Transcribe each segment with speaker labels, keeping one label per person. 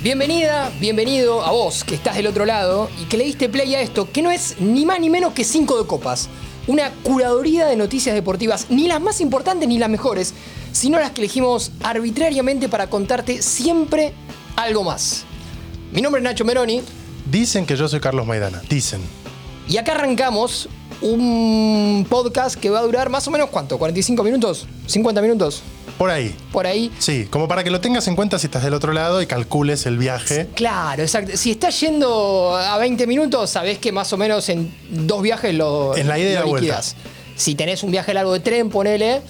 Speaker 1: Bienvenida, bienvenido a vos que estás del otro lado y que le diste play a esto, que no es ni más ni menos que cinco de copas. Una curaduría de noticias deportivas, ni las más importantes ni las mejores, sino las que elegimos arbitrariamente para contarte siempre algo más. Mi nombre es Nacho Meroni
Speaker 2: Dicen que yo soy Carlos Maidana, dicen.
Speaker 1: y acá arrancamos un podcast que va a durar más o menos cuánto, 45 minutos, 50 minutos,
Speaker 2: Por ahí.
Speaker 1: por ahí.
Speaker 2: Sí, como para que lo tengas en cuenta si estás del otro lado y calcules el viaje.
Speaker 1: Claro, exacto. Si estás yendo a 20 minutos, sabés que más o menos en dos viajes lo,
Speaker 2: En la ida y la vuelta.
Speaker 1: Si tenés un viaje largo de tren, ponele,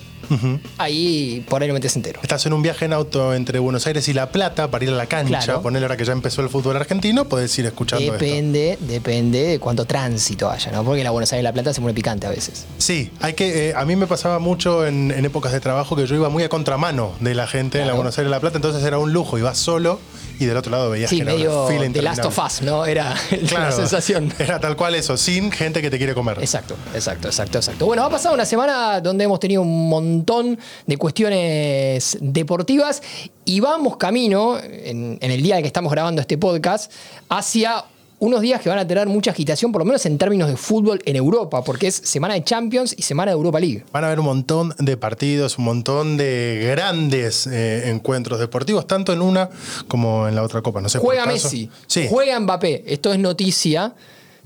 Speaker 1: ahí por ahí lo metes entero.
Speaker 2: Estás en un viaje en auto entre Buenos Aires y La Plata para ir a la cancha.
Speaker 1: Claro.
Speaker 2: Ahora que ya empezó el fútbol argentino, podés ir escuchando esto.
Speaker 1: Depende, depende de cuánto tránsito haya, ¿no? Porque la Buenos Aires y La Plata se pone picante a veces.
Speaker 2: Sí, hay que. eh, a mí me pasaba mucho en, en épocas de trabajo que yo iba muy a contramano de la gente en la. Buenos Aires y La Plata, entonces era un lujo, ibas solo y del otro lado veías
Speaker 1: Sí,
Speaker 2: que era
Speaker 1: medio
Speaker 2: fila
Speaker 1: de Last of. Us, ¿no? Era la sensación.
Speaker 2: Era tal cual eso, sin gente que te quiere comer.
Speaker 1: Exacto, exacto, exacto, exacto. Bueno, ha pasado una semana donde hemos tenido un montón de cuestiones deportivas y vamos camino, en, en el día en que estamos grabando este podcast, hacia unos días que van a tener mucha agitación, por lo menos en términos de fútbol en Europa, porque es semana de Champions y semana de Europa League.
Speaker 2: Van a haber un montón de partidos, un montón de grandes eh, encuentros deportivos, tanto en una como en la otra copa. No sé,
Speaker 1: Juega Messi,
Speaker 2: Sí,
Speaker 1: juega Mbappé, esto es noticia.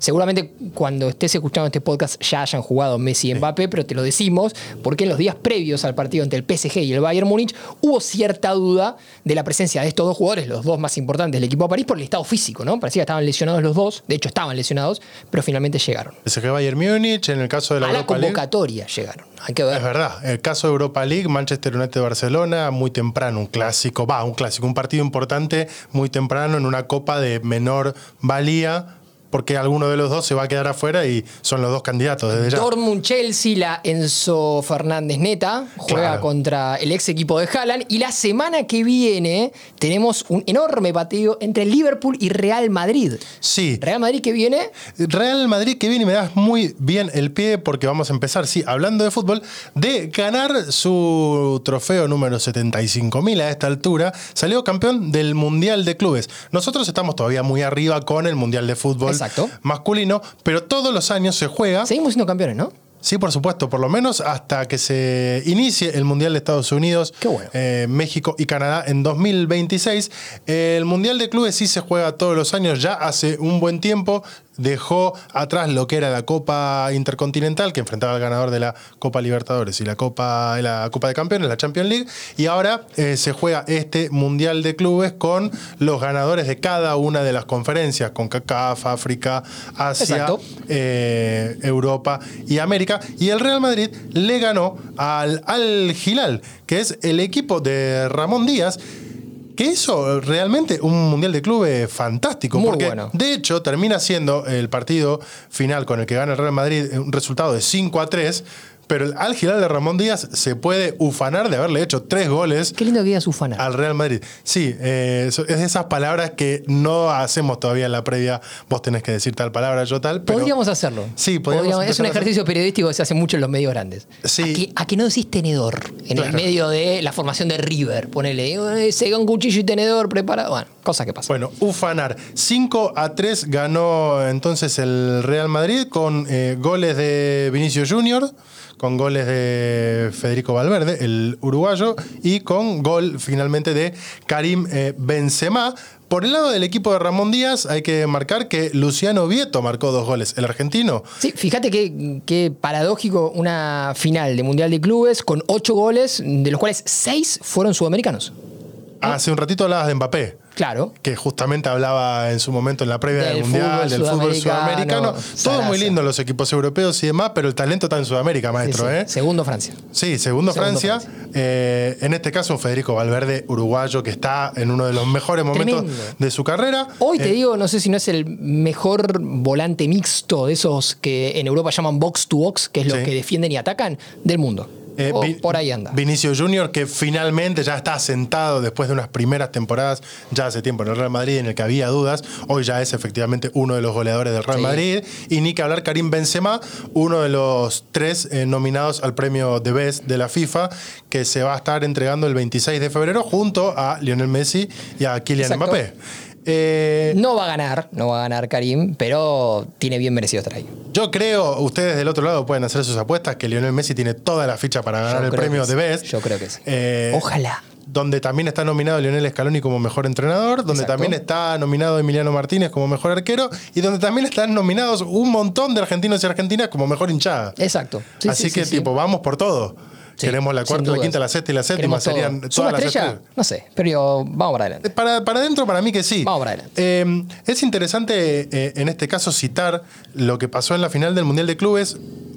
Speaker 1: Seguramente cuando estés escuchando este podcast ya hayan jugado Messi y Mbappé, pero te lo decimos porque en los días previos al partido entre el PSG y el Bayern Múnich hubo cierta duda de la presencia de estos dos jugadores, los dos más importantes del equipo de París, por el estado físico, ¿no? Parecía que estaban lesionados los dos, de hecho estaban lesionados, pero finalmente llegaron.
Speaker 2: PSG Bayern Múnich, en el caso de la
Speaker 1: A la
Speaker 2: Europa League.
Speaker 1: convocatoria llegaron, hay que
Speaker 2: Es
Speaker 1: ver.
Speaker 2: verdad, el caso de Europa League, Manchester United Barcelona, muy temprano, un clásico, va, un clásico, un partido importante muy temprano en una copa de menor valía, porque alguno de los dos se va a quedar afuera y son los dos candidatos desde ya.
Speaker 1: Dortmund-Chelsea, la Enzo Fernández Neta, juega
Speaker 2: Claro.
Speaker 1: contra el ex equipo de Haaland. Y la semana que viene tenemos un enorme partido entre Liverpool y Real Madrid.
Speaker 2: Sí,
Speaker 1: Real Madrid que viene,
Speaker 2: Real Madrid que viene y me das muy bien el pie porque vamos a empezar, sí, hablando de fútbol, de ganar su trofeo número 75.000 a esta altura. Salió campeón del Mundial de Clubes. Nosotros estamos todavía muy arriba con el Mundial de Fútbol
Speaker 1: Exacto.
Speaker 2: masculino, pero todos los años se juega.
Speaker 1: seguimos siendo campeones, ¿no?
Speaker 2: Sí, por supuesto, por lo menos hasta que se inicie el Mundial de Estados Unidos,
Speaker 1: bueno.
Speaker 2: eh, México y Canadá en 2026. El Mundial de Clubes sí se juega todos los años, ya hace un buen tiempo. Dejó atrás lo que era la Copa Intercontinental, que enfrentaba al ganador de la Copa Libertadores y la Copa, la Copa de Campeones, la Champions League. Y ahora eh, se juega este Mundial de Clubes con los ganadores de cada una de las conferencias, con CACAF, África, Asia, eh, Europa y América. Y el Real Madrid le ganó al Al Hilal, que es el equipo de Ramón Díaz. Que hizo realmente un mundial de clubes fantástico.
Speaker 1: Muy
Speaker 2: porque
Speaker 1: bueno.
Speaker 2: de hecho termina siendo el partido final con el que gana el Real Madrid un resultado de 5 a 3. Pero el Al Hilal de Ramón Díaz se puede ufanar de haberle hecho tres goles
Speaker 1: Qué lindo que digas ufana.
Speaker 2: al Real Madrid. Sí, eh, es de esas palabras que no hacemos todavía en la previa. Vos tenés que decir tal palabra, yo tal. Pero
Speaker 1: Podríamos hacerlo.
Speaker 2: Sí, podríamos
Speaker 1: Es un ejercicio periodístico que se hace mucho en los medios grandes.
Speaker 2: Sí.
Speaker 1: ¿A, que, a que no decís tenedor en el medio de la formación de River? Ponele, eh, se un cuchillo y tenedor preparado. Bueno, cosa que pasa.
Speaker 2: Bueno, ufanar. 5 a 3 ganó entonces el Real Madrid con eh, goles de Vinicio Junior, con goles de Federico Valverde, el uruguayo, y con gol finalmente de Karim eh, Benzema. Por el lado del equipo de Ramón Díaz hay que marcar que Luciano Vieto marcó dos goles, el argentino.
Speaker 1: Sí, fíjate que paradójico una final de Mundial de Clubes con ocho goles, de los cuales seis fueron sudamericanos.
Speaker 2: Hace un ratito hablabas de Mbappé.
Speaker 1: Claro.
Speaker 2: que justamente hablaba en su momento en la previa del,
Speaker 1: Del
Speaker 2: Mundial,
Speaker 1: fútbol
Speaker 2: del fútbol
Speaker 1: sudamericano.
Speaker 2: Todo muy lindo, los equipos europeos y demás, pero el talento está en Sudamérica, maestro.
Speaker 1: sí.
Speaker 2: ¿eh?
Speaker 1: Segundo Francia.
Speaker 2: Sí, segundo,
Speaker 1: Segundo
Speaker 2: Francia.
Speaker 1: Francia.
Speaker 2: Eh, en este caso, Federico Valverde uruguayo que está en uno de los mejores momentos
Speaker 1: Tremendo.
Speaker 2: de su carrera.
Speaker 1: Hoy te
Speaker 2: Eh,
Speaker 1: digo, no sé si no es el mejor volante mixto de esos que en Europa llaman box to box, que es lo
Speaker 2: Sí.
Speaker 1: que defienden y atacan, del mundo.
Speaker 2: Eh,
Speaker 1: O por ahí anda.
Speaker 2: Vinicio Junior, que finalmente ya está asentado después de unas primeras temporadas, ya hace tiempo en el Real Madrid, en el que había dudas. Hoy ya es efectivamente uno de los goleadores del Real
Speaker 1: Sí.
Speaker 2: Madrid. Y ni que hablar Karim Benzema, uno de los tres eh, nominados al premio de Best de la FIFA, que se va a estar entregando el 26 de febrero junto a Lionel Messi y a Kylian
Speaker 1: Exacto.
Speaker 2: Mbappé. Eh,
Speaker 1: No va a ganar, no va a ganar Karim, pero tiene bien merecido estar ahí.
Speaker 2: Yo creo, ustedes del otro lado pueden hacer sus apuestas, que Lionel Messi tiene toda la ficha para ganar
Speaker 1: Yo
Speaker 2: el premio de. Best.
Speaker 1: Yo creo que sí.
Speaker 2: Eh,
Speaker 1: Ojalá.
Speaker 2: donde también está nominado Lionel Scaloni como mejor entrenador, donde
Speaker 1: Exacto.
Speaker 2: también está nominado Emiliano Martínez como mejor arquero y donde también están nominados un montón de argentinos y argentinas como mejor hinchada.
Speaker 1: Exacto. Sí,
Speaker 2: Así
Speaker 1: sí,
Speaker 2: que,
Speaker 1: sí.
Speaker 2: tipo, vamos por todo.
Speaker 1: Sí,
Speaker 2: Queremos la cuarta, la quinta, la sexta y la séptima.
Speaker 1: Queremos todo.
Speaker 2: Serían
Speaker 1: ¿Suma
Speaker 2: todas las
Speaker 1: estrella?
Speaker 2: estrellas.
Speaker 1: No sé, pero yo- vamos para adelante.
Speaker 2: Para, para adentro, para mí que sí.
Speaker 1: Vamos para adelante.
Speaker 2: Eh, es interesante eh, en este caso citar lo que pasó en la final del Mundial de Clubes.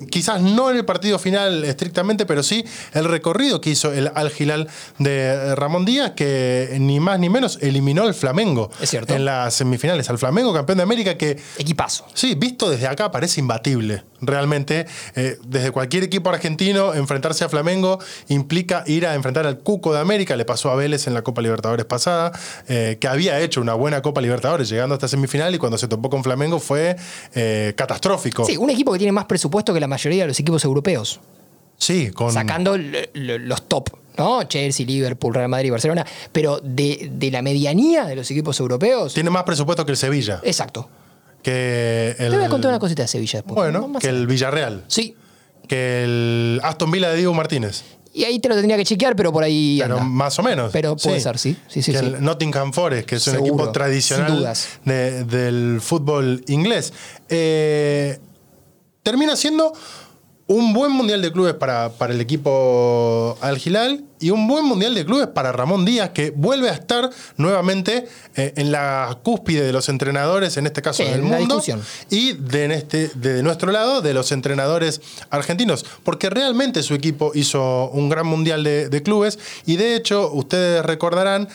Speaker 2: Quizás no en el partido final estrictamente, pero sí el recorrido que hizo el Al Hilal de Ramón Díaz, que ni más ni menos eliminó al Flamengo
Speaker 1: Es cierto.
Speaker 2: en las semifinales. Al Flamengo, campeón de América, que
Speaker 1: Equipazo.
Speaker 2: Sí, visto desde acá parece imbatible. Realmente, eh, desde cualquier equipo argentino, enfrentarse a Flamengo implica ir a enfrentar al Cuco de América. Le pasó a Vélez en la Copa Libertadores pasada, eh, que había hecho una buena Copa Libertadores llegando hasta semifinal y cuando se topó con Flamengo fue eh, catastrófico.
Speaker 1: Sí, un equipo que tiene más presupuesto que la mayoría de los equipos europeos.
Speaker 2: Sí, con.
Speaker 1: Sacando los top, ¿no? Chelsea, Liverpool, Real Madrid, Barcelona. Pero de, de la medianía de los equipos europeos.
Speaker 2: Tiene más presupuesto que el Sevilla.
Speaker 1: Exacto.
Speaker 2: Que el,
Speaker 1: Te voy a contar una cosita de Sevilla después.
Speaker 2: Bueno,
Speaker 1: Vamos
Speaker 2: que el Villarreal.
Speaker 1: Sí.
Speaker 2: Que el Aston Villa de Diego Martínez.
Speaker 1: Y ahí te lo tendría que chequear, pero por ahí
Speaker 2: Pero
Speaker 1: anda.
Speaker 2: más o menos.
Speaker 1: Pero puede ser, sí. Sí, sí,
Speaker 2: que
Speaker 1: sí.
Speaker 2: el Nottingham Forest, que es un equipo
Speaker 1: sin
Speaker 2: tradicional
Speaker 1: dudas.
Speaker 2: de- del fútbol inglés. Eh, termina siendo un buen mundial de clubes para, para el equipo Al Hilal y un buen mundial de clubes para Ramón Díaz, que vuelve a estar nuevamente eh, en la cúspide de los entrenadores, en este caso
Speaker 1: Sí,
Speaker 2: del mundo,
Speaker 1: discusión.
Speaker 2: y de, en este, de nuestro lado, de los entrenadores argentinos, porque realmente su equipo hizo un gran mundial de, de clubes y de hecho, ustedes recordarán,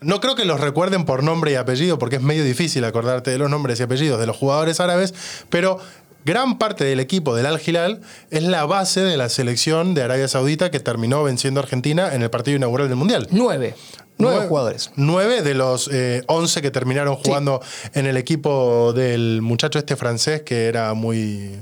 Speaker 2: no creo que los recuerden por nombre y apellido, porque es medio difícil acordarte de los nombres y apellidos de los jugadores árabes, pero gran parte del equipo del Al Hilal es la base de la selección de Arabia Saudita que terminó venciendo a Argentina en el partido inaugural del Mundial.
Speaker 1: Nueve. Nueve jugadores.
Speaker 2: Nueve de los eh, once que terminaron
Speaker 1: Sí.
Speaker 2: jugando en el equipo del muchacho este francés que era muy.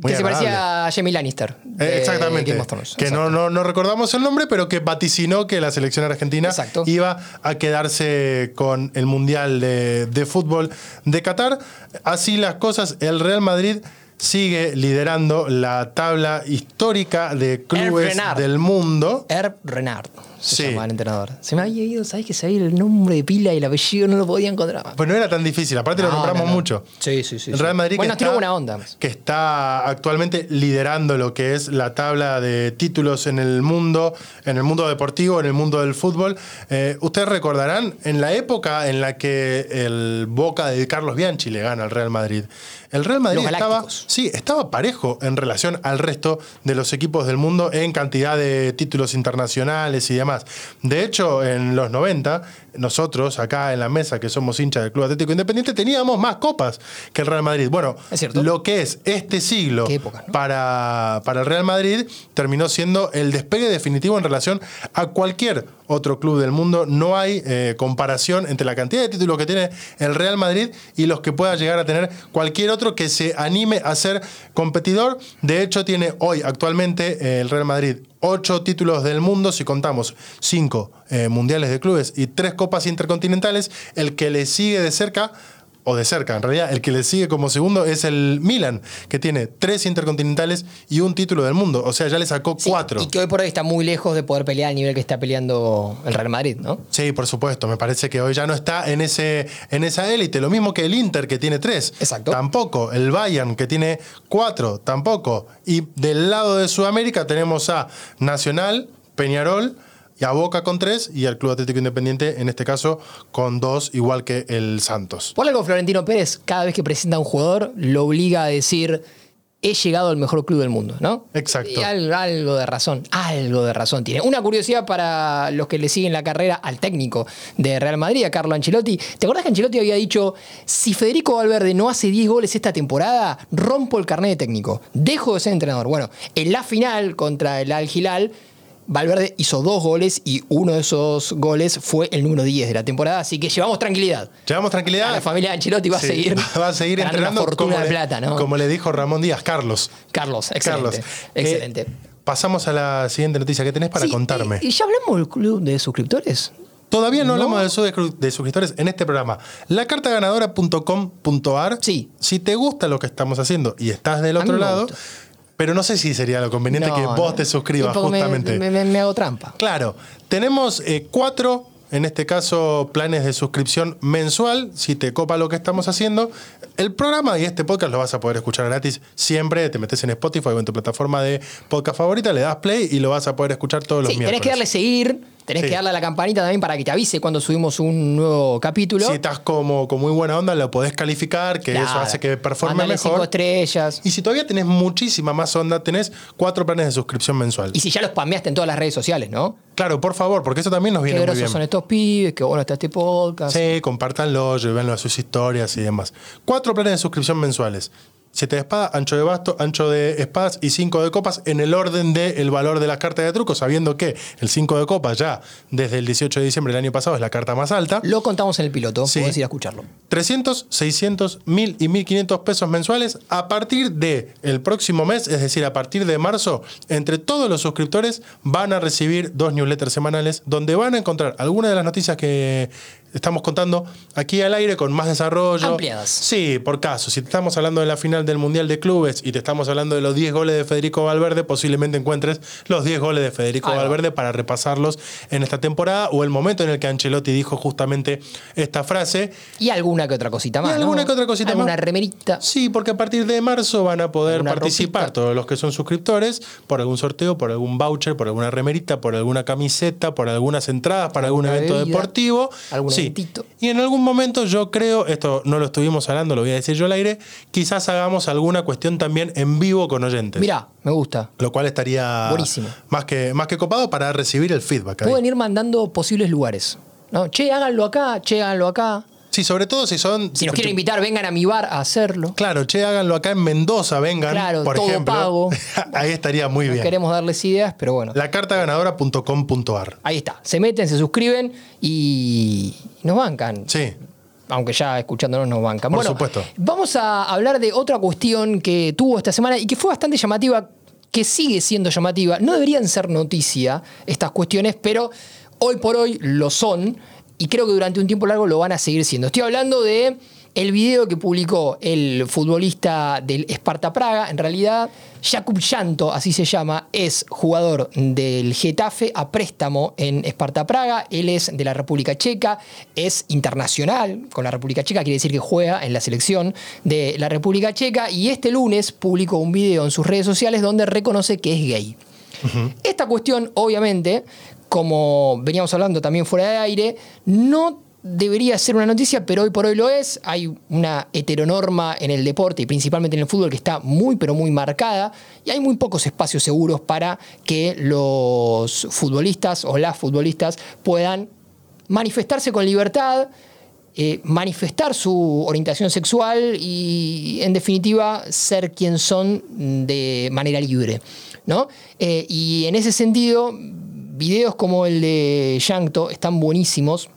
Speaker 2: Muy
Speaker 1: que se parecía a Jamie Lannister.
Speaker 2: Eh,
Speaker 1: de
Speaker 2: Exactamente.
Speaker 1: Game of Thrones.
Speaker 2: Que no, no, no recordamos el nombre, pero que vaticinó que la selección argentina
Speaker 1: Exacto.
Speaker 2: iba a quedarse con el Mundial de, de Fútbol de Qatar. Así las cosas, el Real Madrid sigue liderando la tabla histórica de clubes del mundo.
Speaker 1: Herb Renard se
Speaker 2: Sí.
Speaker 1: llama el entrenador. Se me había ido, ¿sabes que se había ido el nombre de pila y el apellido no lo podía encontrar más?
Speaker 2: Pues no era tan difícil, aparte lo
Speaker 1: No,
Speaker 2: nombramos
Speaker 1: no, no.
Speaker 2: mucho.
Speaker 1: Sí, sí, sí.
Speaker 2: El. Real Madrid
Speaker 1: Bueno,
Speaker 2: que, está,
Speaker 1: buena onda.
Speaker 2: que está actualmente liderando lo que es la tabla de títulos en el mundo, en el mundo deportivo, en el mundo del fútbol. Eh, ustedes recordarán, en la época en la que el Boca de Carlos Bianchi le gana al Real Madrid, el Real Madrid estaba, sí, estaba parejo en relación al resto de los equipos del mundo en cantidad de títulos internacionales y demás. De hecho, en los 90, nosotros acá en la mesa, que somos hinchas del Club Atlético Independiente, teníamos más copas que el Real Madrid. Bueno, lo que es este siglo
Speaker 1: época, ¿no?
Speaker 2: para, para el Real Madrid terminó siendo el despegue definitivo en relación a cualquier otro club del mundo. No hay eh, comparación entre la cantidad de títulos que tiene el Real Madrid y los que pueda llegar a tener cualquier otro que se anime a ser competidor. De hecho, tiene hoy actualmente eh, el Real Madrid ocho títulos del mundo, si contamos cinco eh, mundiales de clubes y tres copas intercontinentales. El que le sigue de cerca o de cerca, en realidad, el que le sigue como segundo es el Milan, que tiene tres intercontinentales y un título del mundo. O sea, ya le sacó
Speaker 1: Sí,
Speaker 2: cuatro.
Speaker 1: Y que hoy por hoy está muy lejos de poder pelear al nivel que está peleando el Real Madrid, ¿no?
Speaker 2: Sí, por supuesto. Me parece que hoy ya no está en, ese, en esa élite. Lo mismo que el Inter, que tiene tres.
Speaker 1: Exacto.
Speaker 2: Tampoco. El Bayern, que tiene cuatro. Tampoco. Y del lado de Sudamérica tenemos a Nacional, Peñarol y a Boca con tres y al Club Atlético Independiente, en este caso, con dos, igual que el Santos.
Speaker 1: Por algo Florentino Pérez, cada vez que presenta a un jugador, lo obliga a decir he llegado al mejor club del mundo, ¿no?
Speaker 2: Exacto.
Speaker 1: Y al- algo de razón, algo de razón tiene. Una curiosidad para los que le siguen la carrera al técnico de Real Madrid, a Carlo Ancelotti. ¿Te acordás que Ancelotti había dicho, si Federico Valverde no hace 10 goles esta temporada, rompo el carnet de técnico, dejo de ser entrenador? Bueno, en la final contra el Al Hilal, Valverde hizo dos goles y uno de esos goles fue el número 10 de la temporada, así que llevamos tranquilidad.
Speaker 2: Llevamos tranquilidad.
Speaker 1: A la familia Ancelotti va
Speaker 2: Sí,
Speaker 1: a seguir,
Speaker 2: va a seguir entrenando
Speaker 1: una fortuna
Speaker 2: como
Speaker 1: de plata, ¿no?
Speaker 2: Como le dijo Ramón Díaz, Carlos.
Speaker 1: Carlos, excelente.
Speaker 2: Carlos. eh,
Speaker 1: excelente.
Speaker 2: pasamos a la siguiente noticia que tenés para
Speaker 1: Sí,
Speaker 2: contarme.
Speaker 1: ¿Y, ya hablamos del club de suscriptores?
Speaker 2: Todavía no,
Speaker 1: No.
Speaker 2: hablamos de, su- de suscriptores en este programa. Lacartaganadora.com.ar.
Speaker 1: Sí.
Speaker 2: Si te gusta lo que estamos haciendo y estás del otro lado,
Speaker 1: gusta.
Speaker 2: Pero no sé si sería lo conveniente
Speaker 1: No,
Speaker 2: que vos
Speaker 1: no.
Speaker 2: te suscribas justamente.
Speaker 1: Me, me- me hago trampa.
Speaker 2: Claro, tenemos eh, cuatro, en este caso, planes de suscripción mensual, si te copa lo que estamos haciendo. El programa y este podcast lo vas a poder escuchar gratis siempre. Te metes en Spotify o en tu plataforma de podcast favorita, le das play y lo vas a poder escuchar todos los
Speaker 1: Sí,
Speaker 2: miércoles.
Speaker 1: tenés que darle seguir, tenés
Speaker 2: Sí.
Speaker 1: que darle a la campanita también para que te avise cuando subimos un nuevo capítulo.
Speaker 2: Si estás como con muy buena onda, lo podés calificar, que eso hace que performe
Speaker 1: Mandale cinco
Speaker 2: mejor.
Speaker 1: estrellas.
Speaker 2: Y si todavía tenés muchísima más onda, tenés cuatro planes de suscripción mensual.
Speaker 1: Y si ya los spameaste en todas las redes sociales, ¿no?
Speaker 2: Claro, por favor, porque eso también nos
Speaker 1: Qué
Speaker 2: viene muy bien.
Speaker 1: son estos pibes, qué bueno está este podcast.
Speaker 2: Sí, compártanlo, llévenlo a sus historias y demás. Cuatro planes de suscripción mensuales. Siete de espada, ancho de basto, ancho de espadas y cinco de copas en el orden del valor de la carta de truco, sabiendo que el 5 de copas ya desde el 18 de diciembre del año pasado es la carta más alta.
Speaker 1: Lo contamos en el piloto,
Speaker 2: Sí.
Speaker 1: podés ir a escucharlo.
Speaker 2: 300, 600, 1000 y 1500 pesos mensuales a partir de el próximo mes, es decir, a partir de marzo, entre todos los suscriptores van a recibir dos newsletters semanales donde van a encontrar algunas de las noticias que estamos contando aquí al aire con más desarrollo.
Speaker 1: Ampliadas.
Speaker 2: Sí, por caso, si te estamos hablando de la final del Mundial de Clubes y te estamos hablando de los 10 goles de Federico Valverde, posiblemente encuentres los 10 goles de Federico. Valverde para repasarlos en esta temporada o el momento en el que Ancelotti dijo justamente esta frase
Speaker 1: Y alguna que otra cosita más. ¿no?
Speaker 2: alguna que otra cosita
Speaker 1: Alguna
Speaker 2: más.
Speaker 1: remerita.
Speaker 2: Sí, porque a partir de marzo van a poder
Speaker 1: Alguna
Speaker 2: participar todos los que son suscriptores por algún sorteo, por algún voucher, por alguna remerita, por alguna camiseta, por algunas entradas para algún
Speaker 1: Alguna
Speaker 2: evento
Speaker 1: bebida,
Speaker 2: deportivo.
Speaker 1: algún
Speaker 2: sí. Y en algún momento yo creo, esto no lo estuvimos hablando, lo voy a decir yo al aire, quizás hagamos alguna cuestión también en vivo con oyentes.
Speaker 1: Mirá, me gusta.
Speaker 2: Lo cual estaría
Speaker 1: Buenísimo.
Speaker 2: Más, que, más que copado para recibir el feedback. ahí.
Speaker 1: Pueden ir mandando posibles lugares. ¿no? Che, háganlo acá, che, háganlo acá.
Speaker 2: Sí, sobre todo si son...
Speaker 1: Si nos quieren invitar, vengan a mi bar a hacerlo.
Speaker 2: Claro, che, háganlo acá en Mendoza, vengan,
Speaker 1: Claro,
Speaker 2: por
Speaker 1: todo
Speaker 2: ejemplo.
Speaker 1: pago.
Speaker 2: Ahí estaría muy
Speaker 1: No
Speaker 2: bien.
Speaker 1: queremos darles ideas, pero bueno.
Speaker 2: Lacartaganadora.com.ar.
Speaker 1: Ahí está. Se meten, se suscriben y nos bancan.
Speaker 2: Sí.
Speaker 1: Aunque ya escuchándonos nos bancan.
Speaker 2: Por
Speaker 1: bueno,
Speaker 2: supuesto.
Speaker 1: vamos a hablar de otra cuestión que tuvo esta semana y que fue bastante llamativa, que sigue siendo llamativa. No deberían ser noticia estas cuestiones, pero hoy por hoy lo son y creo que durante un tiempo largo lo van a seguir siendo. Estoy hablando de el video que publicó el futbolista del Esparta Praga, en realidad Jakub Llanto, así se llama, es jugador del Getafe a préstamo en Esparta Praga, él es de la República Checa, es internacional con la República Checa, quiere decir que juega en la selección de la República Checa y este lunes publicó un video en sus redes sociales donde reconoce que es gay. Esta cuestión, obviamente, como veníamos hablando también fuera de aire, no debería ser una noticia, pero hoy por hoy lo es. Hay una heteronorma en el deporte y principalmente en el fútbol que está muy, pero muy marcada y hay muy pocos espacios seguros para que los futbolistas o las futbolistas puedan manifestarse con libertad, eh, manifestar su orientación sexual y, en definitiva, ser quien son de manera libre. ¿no? Eh, y en ese sentido, videos como el de Yankto están buenísimos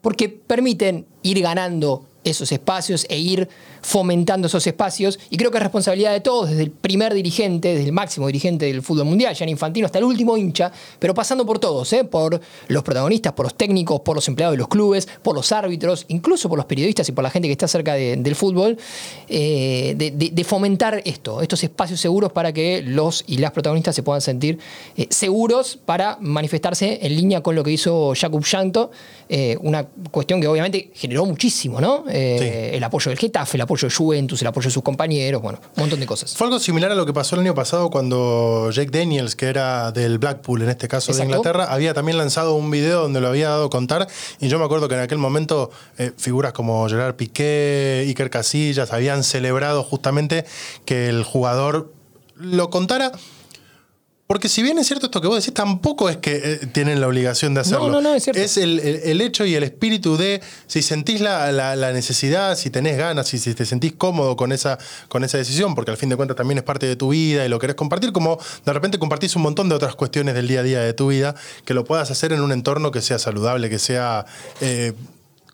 Speaker 1: porque permiten ir ganando esos espacios e ir fomentando esos espacios. Y creo que es responsabilidad de todos, desde el primer dirigente, desde el máximo dirigente del fútbol mundial, Gianni Infantino, hasta el último hincha, pero pasando por todos, ¿eh? por los protagonistas, por los técnicos, por los empleados de los clubes, por los árbitros, incluso por los periodistas y por la gente que está cerca de- del fútbol, eh, de, de- de fomentar esto, estos espacios seguros para que los y las protagonistas se puedan sentir eh, seguros para manifestarse en línea con lo que hizo Jakub Llanto, eh, una cuestión que obviamente generó muchísimo, ¿no? El apoyo del Getafe, el apoyo de Juventus, el apoyo de sus compañeros, bueno, un montón de cosas.
Speaker 2: Fue algo similar a lo que pasó el año pasado cuando Jake Daniels, que era del Blackpool, en este caso de. Inglaterra, había también lanzado un video donde lo había dado a contar. Y yo me acuerdo que en aquel momento eh, figuras como Gerard Piqué, Iker Casillas, habían celebrado justamente que el jugador lo contara. Porque si bien es cierto esto que vos decís, tampoco es que eh, tienen la obligación de hacerlo.
Speaker 1: no, no, es cierto.
Speaker 2: el, el- el hecho y el espíritu de si sentís la, la- la necesidad, si tenés ganas, si, si te sentís cómodo con esa, con esa decisión, porque al fin de cuentas también es parte de tu vida y lo querés compartir, como de repente compartís un montón de otras cuestiones del día a día de tu vida, que lo puedas hacer en un entorno que sea saludable, que sea eh,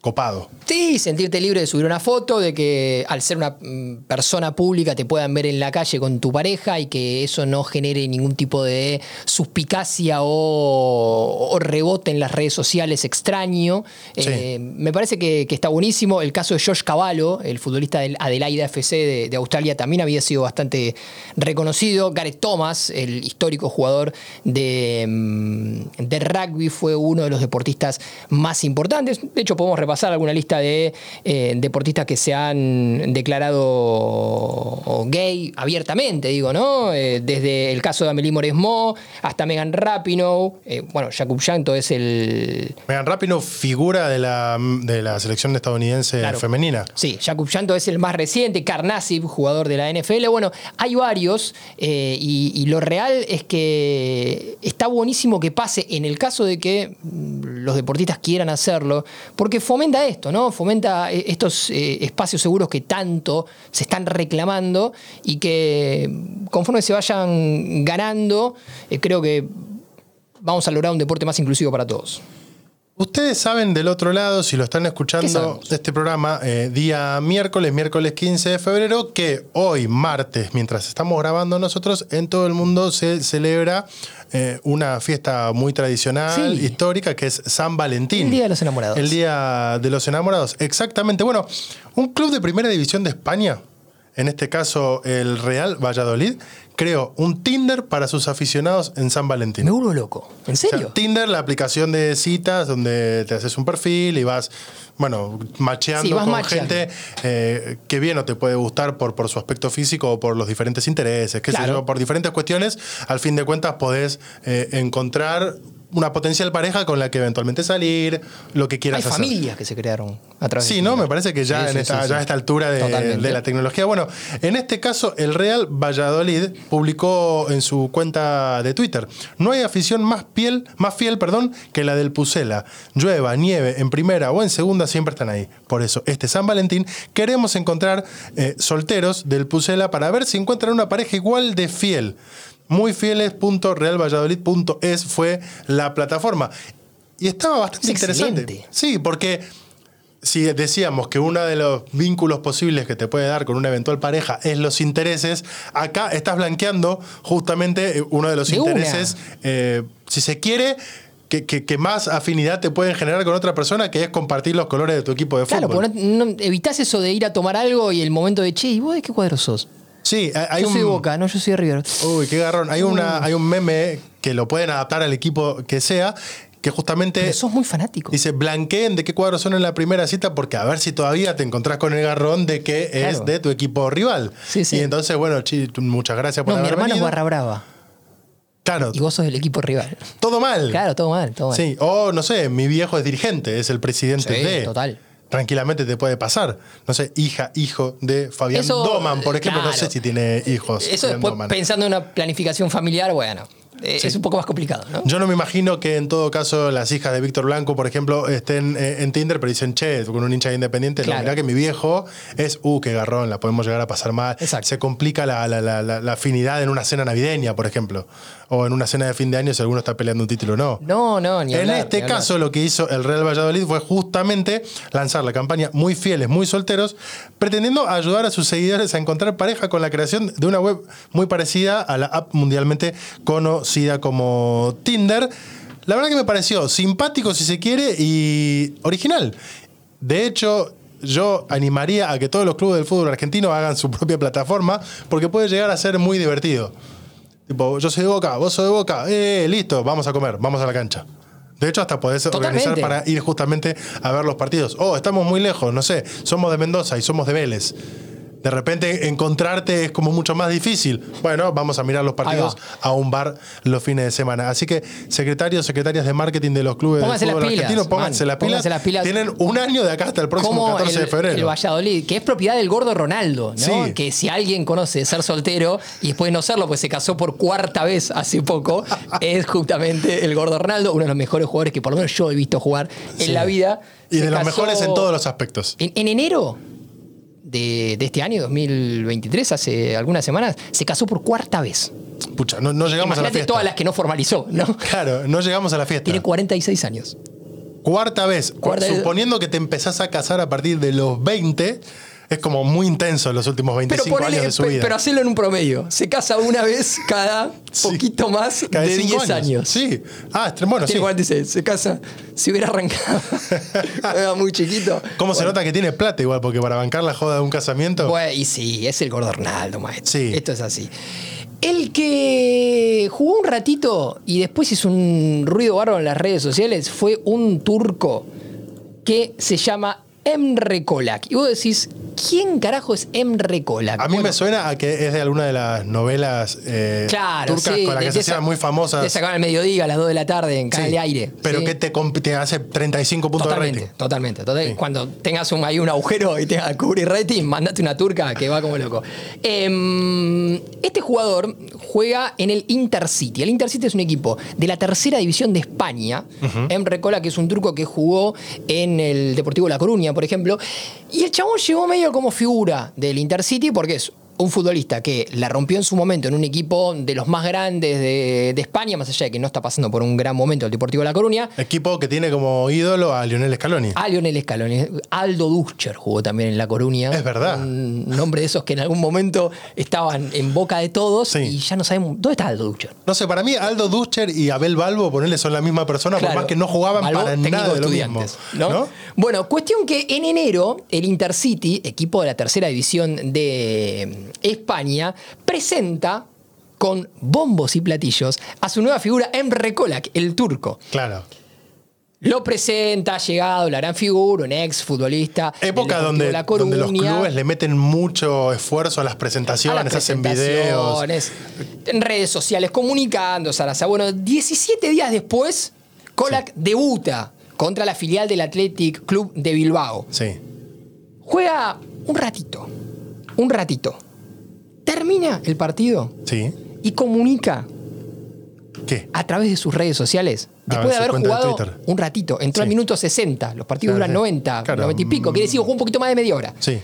Speaker 2: copado.
Speaker 1: Sí, sentirte libre de subir una foto, de que al ser una mm, persona pública te puedan ver en la calle con tu pareja y que eso no genere ningún tipo de suspicacia o, o rebote en las redes sociales extraño.
Speaker 2: Sí.
Speaker 1: Eh, me parece que, que está buenísimo. El caso de Josh Cavallo, el futbolista del Adelaida FC de, de Australia, también había sido bastante reconocido. Gareth Thomas, el histórico jugador de, mm, de rugby, fue uno de los deportistas más importantes. De hecho, podemos repasar alguna lista de eh, deportistas que se han declarado gay abiertamente, digo, ¿no? Eh, desde el caso de Amelie Mauresmo hasta Megan Rapinoe. Eh, bueno, Jakub Jankto es el,
Speaker 2: Megan Rapinoe, figura de la, de la selección estadounidense
Speaker 1: Claro.
Speaker 2: femenina.
Speaker 1: Sí, Jakub Janto es el más reciente, Karnasib, jugador de la NFL. Bueno, hay varios y, y lo real es que está buenísimo que pase en el caso de que mm, los deportistas quieran hacerlo, porque fomenta esto, ¿no? Fomenta eh, estos eh, espacios seguros que tanto se están reclamando y que mm, conforme se vayan ganando, eh, creo que vamos a lograr un deporte más inclusivo para todos.
Speaker 2: Ustedes saben del otro lado, si lo están
Speaker 1: ¿Qué
Speaker 2: escuchando este programa, eh, día miércoles, miércoles 15 de febrero, que hoy, martes, mientras estamos grabando nosotros, en todo el mundo se celebra eh, una fiesta muy tradicional,
Speaker 1: Sí.
Speaker 2: histórica, que es San Valentín.
Speaker 1: El Día de los Enamorados.
Speaker 2: El Día de los Enamorados, exactamente. Bueno, un club de primera división de España, en este caso el Real Valladolid, creó un Tinder para sus aficionados en San Valentín.
Speaker 1: Me vuelvo loco. ¿En
Speaker 2: O sea,
Speaker 1: serio?
Speaker 2: Tinder, la aplicación de citas donde te haces un perfil y vas, bueno, macheando
Speaker 1: Sí, vas
Speaker 2: con
Speaker 1: macheando.
Speaker 2: gente eh, que bien o te puede gustar por, por su aspecto físico o por los diferentes intereses, qué sé
Speaker 1: Claro.
Speaker 2: yo, por diferentes cuestiones, al fin de cuentas podés eh, encontrar una potencial pareja con la que eventualmente salir, lo que
Speaker 1: Hay
Speaker 2: quieras hacer.
Speaker 1: familias que se crearon a través de
Speaker 2: Sí, ¿no?
Speaker 1: Tinder.
Speaker 2: Me parece que ya,
Speaker 1: Sí,
Speaker 2: en esta,
Speaker 1: sí,
Speaker 2: ya
Speaker 1: sí.
Speaker 2: a esta altura de, la tecnología. Bueno, en este caso, el Real Valladolid publicó en su cuenta de Twitter: No hay afición más fiel, más fiel perdón, que la del Pucela. Llueva, nieve, en primera o en segunda, siempre están ahí. Por eso, este San Valentín, queremos encontrar eh, solteros del Pucela para ver si encuentran una pareja igual de fiel. Muyfieles.realvalladolid.es fue la plataforma. Y estaba bastante
Speaker 1: Es
Speaker 2: interesante.
Speaker 1: excelente.
Speaker 2: Sí, porque si decíamos que uno de los vínculos posibles que te puede dar con una eventual pareja es los intereses, acá estás blanqueando justamente eh, uno de los
Speaker 1: De
Speaker 2: intereses, eh, si se quiere, que, que- que más afinidad te pueden generar con otra persona, que es compartir los colores de tu equipo de
Speaker 1: Claro,
Speaker 2: fútbol.
Speaker 1: no, no- evitás eso de ir a tomar algo y el momento de, che, ¿y vos de qué cuadro sos?
Speaker 2: Sí, hay-
Speaker 1: yo soy. Boca, no, yo soy River.
Speaker 2: Uy, qué garrón. Hay, una, hay un meme que lo pueden adaptar al equipo que sea, que justamente...
Speaker 1: Pero sos muy fanático.
Speaker 2: Dice, blanqueen de qué cuadros son en la primera cita porque a ver si todavía te encontrás con el garrón de que es de tu equipo rival.
Speaker 1: Sí, sí.
Speaker 2: Y entonces, bueno, chi, muchas gracias por
Speaker 1: No, mi
Speaker 2: haber
Speaker 1: hermano es barra brava.
Speaker 2: Claro,
Speaker 1: Y vos sos del equipo rival.
Speaker 2: todo mal.
Speaker 1: Claro, todo mal, todo mal.
Speaker 2: Sí, o no sé, mi viejo es dirigente, es el presidente
Speaker 1: Sí,
Speaker 2: de...
Speaker 1: total.
Speaker 2: Tranquilamente te puede pasar. No sé, hija, hijo de Fabián
Speaker 1: Eso,
Speaker 2: Doman, por ejemplo. No sé si tiene hijos.
Speaker 1: Eso después,
Speaker 2: Doman.
Speaker 1: pensando en una planificación familiar, bueno, eh,
Speaker 2: Sí.
Speaker 1: es un poco más complicado, ¿no?
Speaker 2: Yo no me imagino que en todo caso las hijas de Víctor Blanco, por ejemplo, estén eh, en Tinder, pero dicen, che, con un hincha de independiente,
Speaker 1: Claro.
Speaker 2: no, mirá que mi viejo es, uh, qué garrón, la podemos llegar a pasar mal.
Speaker 1: Exacto.
Speaker 2: Se complica la, la- la- la- la afinidad en una cena navideña, por ejemplo, o en una cena de fin de año si alguno está peleando un título o no.
Speaker 1: No, no, ni
Speaker 2: En
Speaker 1: hablar,
Speaker 2: este
Speaker 1: ni hablar.
Speaker 2: caso, lo que hizo el Real Valladolid fue justamente lanzar la campaña Muy Fieles, Muy Solteros, pretendiendo ayudar a sus seguidores a encontrar pareja con la creación de una web muy parecida a la app mundialmente conocida como Tinder. La verdad que me pareció simpático, si se quiere, y original. De hecho, yo animaría a que todos los clubes del fútbol argentino hagan su propia plataforma, porque puede llegar a ser muy divertido. Tipo, yo soy de Boca, vos sos de Boca, eh, listo, vamos a comer, vamos a la cancha. De hecho, hasta podés
Speaker 1: Totalmente.
Speaker 2: organizar para ir justamente a ver los partidos. Oh, estamos muy lejos, no sé, somos de Mendoza y somos de Vélez. De repente encontrarte es como mucho más difícil. Bueno, vamos a mirar los partidos a un bar los fines de semana. Así que, secretarios, secretarias de marketing de los clubes
Speaker 1: Pónganse
Speaker 2: de
Speaker 1: las
Speaker 2: fútbol
Speaker 1: pilas,
Speaker 2: argentino, pónganse, las, pilas.
Speaker 1: pónganse las pilas.
Speaker 2: Tienen un año de acá hasta el próximo
Speaker 1: Como
Speaker 2: 14
Speaker 1: el,
Speaker 2: de febrero.
Speaker 1: el Valladolid, que es propiedad del gordo Ronaldo, ¿no?
Speaker 2: Sí.
Speaker 1: Que si alguien conoce ser soltero y después no serlo, pues se casó por cuarta vez hace poco, es justamente el gordo Ronaldo, uno de los mejores jugadores que por lo menos yo he visto jugar en
Speaker 2: Sí.
Speaker 1: la vida.
Speaker 2: y de los mejores en todos los aspectos.
Speaker 1: En, en enero de, de este año, 2023, hace algunas semanas, se casó por cuarta vez.
Speaker 2: Pucha, no, no llegamos a la fiesta.
Speaker 1: todas las que no formalizó, ¿no?
Speaker 2: Claro, no llegamos a la fiesta.
Speaker 1: Tiene 46 años.
Speaker 2: Cuarta vez. Cu-
Speaker 1: Cuarta vez.
Speaker 2: Suponiendo que te empezás a casar a partir de los 20, es como muy intenso los últimos 25
Speaker 1: Pero, ponele-
Speaker 2: años de su vida.
Speaker 1: pero hacelo en un promedio. Se casa una vez cada
Speaker 2: Sí.
Speaker 1: poquito más
Speaker 2: Cada
Speaker 1: de
Speaker 2: cinco
Speaker 1: 10 años.
Speaker 2: Sí. Ah, bueno, sí.
Speaker 1: Tiene 46, se casa. Si hubiera arrancado era muy chiquito.
Speaker 2: ¿Cómo se nota que tiene plata igual? Porque para bancar la joda de un casamiento.
Speaker 1: Bueno, y sí, es el gordo Arnaldo, maestro.
Speaker 2: Sí.
Speaker 1: Esto es así. El que jugó un ratito y después hizo un ruido bárbaro en las redes sociales fue un turco que se llama Emre Kolak. Y vos decís, ¿quién carajo es Emre Kolak?
Speaker 2: a mí
Speaker 1: Bueno,
Speaker 2: me suena a que es de alguna de las novelas eh,
Speaker 1: Claro,
Speaker 2: turcas
Speaker 1: sí,
Speaker 2: con las que se hacían muy famosas.
Speaker 1: Te sacaban al mediodía a las 2 de la tarde en Canal
Speaker 2: Sí.
Speaker 1: de Aire.
Speaker 2: Pero
Speaker 1: Sí.
Speaker 2: que te, te hace 35 puntos
Speaker 1: Totalmente,
Speaker 2: de rating.
Speaker 1: totalmente. total-
Speaker 2: Sí.
Speaker 1: Cuando tengas un, ahí un agujero y tengas que cubrir rating, mandate una turca que va como loco. Em, este jugador juega en el Intercity. El Intercity es un equipo de la tercera división de España. Emre Cola, que es un turco que jugó en el Deportivo La Coruña, por ejemplo. Y el chabón llegó medio como figura del Intercity porque es un futbolista que la rompió en su momento en un equipo de los más grandes de, de España, más allá de que no está pasando por un gran momento el Deportivo La Coruña.
Speaker 2: Equipo que tiene como ídolo a Lionel Scaloni.
Speaker 1: A Lionel Scaloni. Aldo Duscher jugó también en La Coruña.
Speaker 2: Es verdad.
Speaker 1: Un nombre de esos que en algún momento estaban en boca de todos
Speaker 2: Sí.
Speaker 1: y ya no sabemos. ¿Dónde está Aldo Duscher?
Speaker 2: No sé, para mí Aldo Duscher y Abel Balbo, ponerle son la misma persona,
Speaker 1: Claro.
Speaker 2: por más que no jugaban
Speaker 1: Balbo,
Speaker 2: para nada de lo
Speaker 1: de
Speaker 2: mismo.
Speaker 1: ¿no? Bueno, cuestión que en enero el Intercity, equipo de la tercera división de España, presenta con bombos y platillos a su nueva figura Emre Kolak, el turco.
Speaker 2: Claro.
Speaker 1: Lo presenta, ha llegado la gran figura, un ex futbolista.
Speaker 2: Época donde,
Speaker 1: La
Speaker 2: donde los clubes le meten mucho esfuerzo a las
Speaker 1: a
Speaker 2: presentaciones,
Speaker 1: las
Speaker 2: hacen videos.
Speaker 1: en redes sociales, comunicando, Sarasa. Bueno, 17 días después, Kolak debuta contra la filial del Athletic Club de Bilbao.
Speaker 2: Sí.
Speaker 1: Juega un ratito, un ratito. Termina el partido
Speaker 2: Sí.
Speaker 1: y comunica
Speaker 2: ¿Qué?
Speaker 1: a través de sus redes sociales. Después de haber
Speaker 2: de
Speaker 1: jugado un ratito, entró al
Speaker 2: Sí.
Speaker 1: minuto 60, los partidos
Speaker 2: Claro,
Speaker 1: duran
Speaker 2: sí.
Speaker 1: 90,
Speaker 2: Claro.
Speaker 1: 90 y pico, quiere decir, jugó un poquito más de media hora.
Speaker 2: Sí.